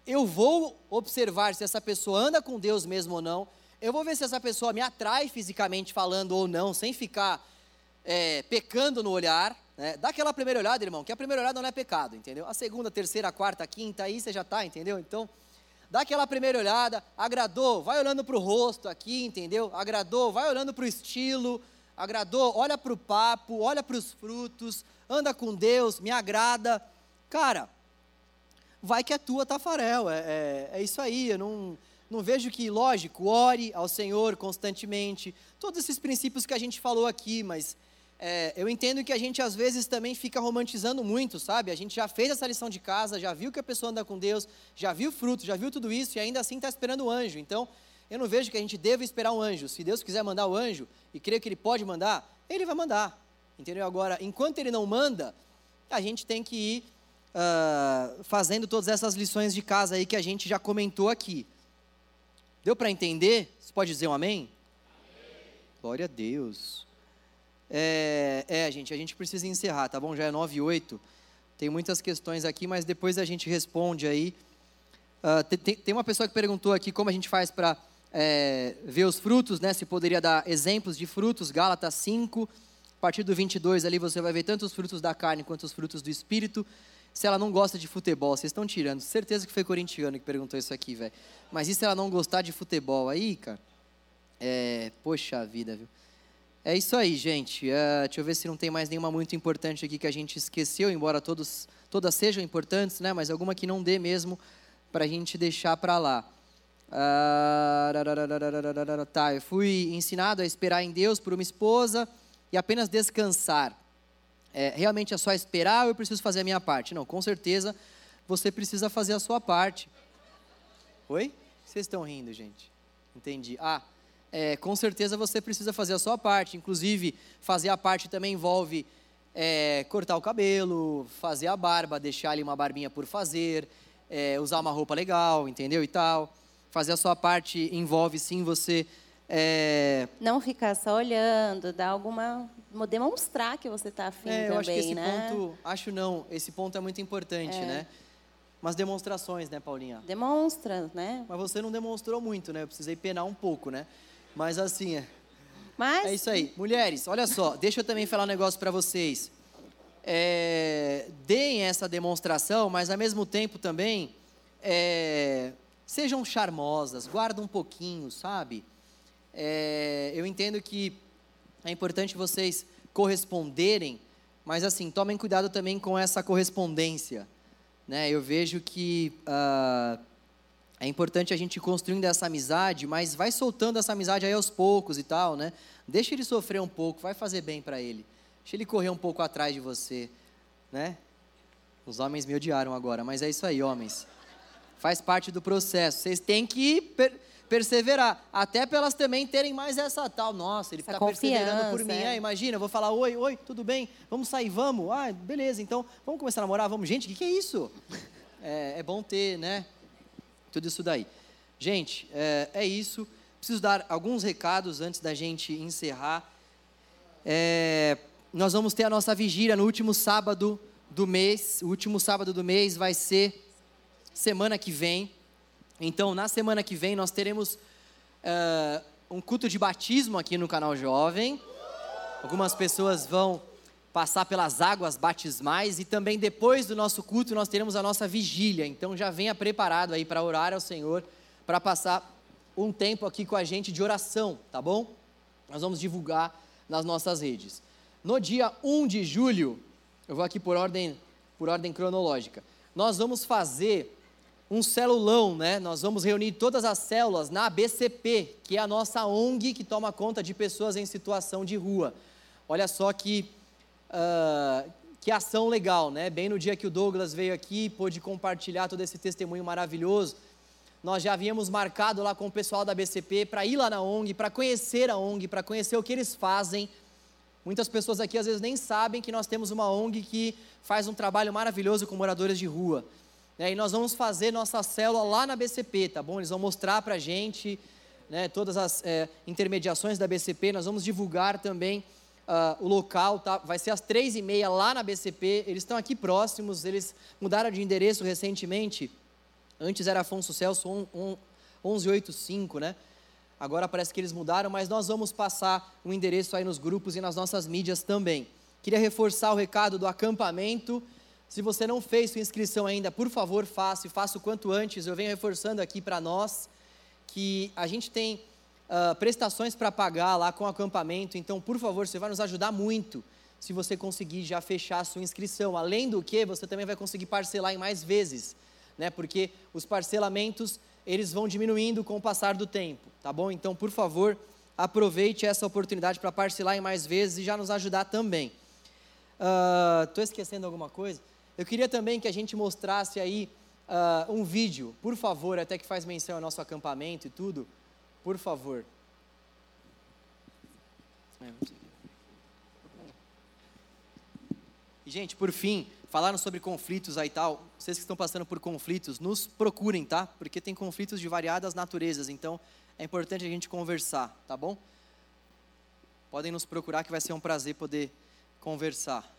Speaker 1: eu vou observar se essa pessoa anda com Deus mesmo ou não. Eu vou ver se essa pessoa me atrai fisicamente falando ou não, sem ficar é, pecando no olhar. Né? Dá aquela primeira olhada, irmão, que a primeira olhada não é pecado, entendeu? A segunda, terceira, quarta, quinta, aí você já está, entendeu? Então, dá aquela primeira olhada, agradou, vai olhando para o rosto aqui, entendeu? Agradou, vai olhando para o estilo, agradou, olha para o papo, olha para os frutos, anda com Deus, me agrada. Cara, vai que é tua, Tafarel. É, é, é isso aí, eu não, não vejo que, lógico, ore ao Senhor constantemente, todos esses princípios que a gente falou aqui, mas é, eu entendo que a gente às vezes também fica romantizando muito, sabe? A gente já fez essa lição de casa, já viu que a pessoa anda com Deus, já viu fruto, já viu tudo isso e ainda assim está esperando o anjo. Então, eu não vejo que a gente deva esperar um anjo. Se Deus quiser mandar o anjo, e creio que Ele pode mandar, Ele vai mandar. Entendeu? Agora, enquanto Ele não manda, a gente tem que ir uh, fazendo todas essas lições de casa aí que a gente já comentou aqui. Deu para entender? Você pode dizer um amém? amém? Glória a Deus. É, é, gente, a gente precisa encerrar, tá bom? Já é 9 e 8. Tem muitas questões aqui, mas depois a gente responde aí. Uh, tem, tem, uma pessoa que perguntou aqui como a gente faz para é, ver os frutos, né? Se poderia dar exemplos de frutos, Gálatas 5, a partir do 22 ali você vai ver tanto os frutos da carne quanto os frutos do Espírito se ela não gosta de futebol? Vocês estão tirando. Certeza que foi corintiano que perguntou isso aqui, velho. Mas e se ela não gostar de futebol? Aí, cara, é. Poxa vida, viu? É isso aí, gente. Uh, deixa eu ver se não tem mais nenhuma muito importante aqui que a gente esqueceu, embora todos, todas sejam importantes, né? Mas alguma que não dê mesmo para a gente deixar para lá. Uh, tá, eu fui ensinado a esperar em Deus por uma esposa e apenas descansar é, realmente é só esperar ou eu preciso fazer a minha parte? Não, com certeza você precisa fazer a sua parte. Oi? Vocês estão rindo, gente? Entendi. Ah, é, com certeza você precisa fazer a sua parte. Inclusive, fazer a parte também envolve é, cortar o cabelo, fazer a barba, deixar ali uma barbinha por fazer, é, usar uma roupa legal, entendeu? E tal. Fazer a sua parte envolve sim você é...
Speaker 2: Não ficar só olhando, dar alguma. demonstrar que você está afim é, também,
Speaker 1: eu acho que esse
Speaker 2: né?
Speaker 1: ponto. Acho não, esse ponto é muito importante, é. né? Umas demonstrações, né, Paulinha?
Speaker 2: Demonstra, né?
Speaker 1: Mas você não demonstrou muito, né? Eu precisei penar um pouco, né? Mas assim, é.
Speaker 2: Mas...
Speaker 1: É isso aí. Mulheres, olha só, deixa eu também falar um negócio para vocês. É, deem essa demonstração, mas ao mesmo tempo também é, sejam charmosas, guardem um pouquinho, sabe? É, eu entendo que é importante vocês corresponderem, mas assim, tomem cuidado também com essa correspondência. Né? Eu vejo que uh, é importante a gente ir construindo essa amizade, mas vai soltando essa amizade aí aos poucos e tal, né? Deixa ele sofrer um pouco, vai fazer bem para ele. Deixa ele correr um pouco atrás de você, né? Os homens me odiaram agora, mas é isso aí, homens. Faz parte do processo. Vocês têm que per perseverar, até para elas também terem mais essa tal, nossa, ele fica perseverando por mim. É. É, imagina, eu vou falar, oi, oi, tudo bem? Vamos sair, vamos? Ah, beleza, então vamos começar a namorar, vamos. Gente, o que, que é isso? É, é bom ter, né? Tudo isso daí. Gente, é, é, isso. Preciso dar alguns recados antes da gente encerrar. É, nós vamos ter a nossa vigília no último sábado do mês. O último sábado do mês vai ser semana que vem. Então, na semana que vem, nós teremos uh, um culto de batismo aqui no canal Jovem. Algumas pessoas vão passar pelas águas batismais e também depois do nosso culto nós teremos a nossa vigília. Então já venha preparado aí para orar ao Senhor, para passar um tempo aqui com a gente de oração, tá bom? Nós vamos divulgar nas nossas redes. No dia 1 de julho, eu vou aqui por ordem, por ordem cronológica. Nós vamos fazer um celulão, né? Nós vamos reunir todas as células na ABCP, que é a nossa ONG que toma conta de pessoas em situação de rua. Olha só que uh, que ação legal, né? Bem no dia que o Douglas veio aqui, pôde compartilhar todo esse testemunho maravilhoso. Nós já havíamos marcado lá com o pessoal da BCP para ir lá na ONG, para conhecer a ONG, para conhecer o que eles fazem. Muitas pessoas aqui às vezes nem sabem que nós temos uma ONG que faz um trabalho maravilhoso com moradores de rua. Né? E nós vamos fazer nossa célula lá na BCP, tá bom? Eles vão mostrar para a gente né, todas as é, intermediações da BCP, nós vamos divulgar também Uh, o local tá, vai ser às três e meia lá na BCP. Eles estão aqui próximos, eles mudaram de endereço recentemente. Antes era Afonso Celso 1185, né? Agora parece que eles mudaram, mas nós vamos passar o endereço aí nos grupos e nas nossas mídias também. Queria reforçar o recado do acampamento. Se você não fez sua inscrição ainda, por favor, faça e faça o quanto antes. Eu venho reforçando aqui para nós que a gente tem uh, prestações para pagar lá com o acampamento. Então, por favor, você vai nos ajudar muito se você conseguir já fechar a sua inscrição. Além do que, você também vai conseguir parcelar em mais vezes, né? Porque os parcelamentos eles vão diminuindo com o passar do tempo, tá bom? Então, por favor, aproveite essa oportunidade para parcelar em mais vezes e já nos ajudar também. Estou uh, esquecendo alguma coisa? Eu queria também que a gente mostrasse aí uh, um vídeo, por favor, até que faz menção ao nosso acampamento e tudo. Por favor. E, gente, por fim, falaram sobre conflitos aí e tal. Vocês que estão passando por conflitos, nos procurem, tá? Porque tem conflitos de variadas naturezas. Então, é importante a gente conversar, tá bom? Podem nos procurar que vai ser um prazer poder conversar.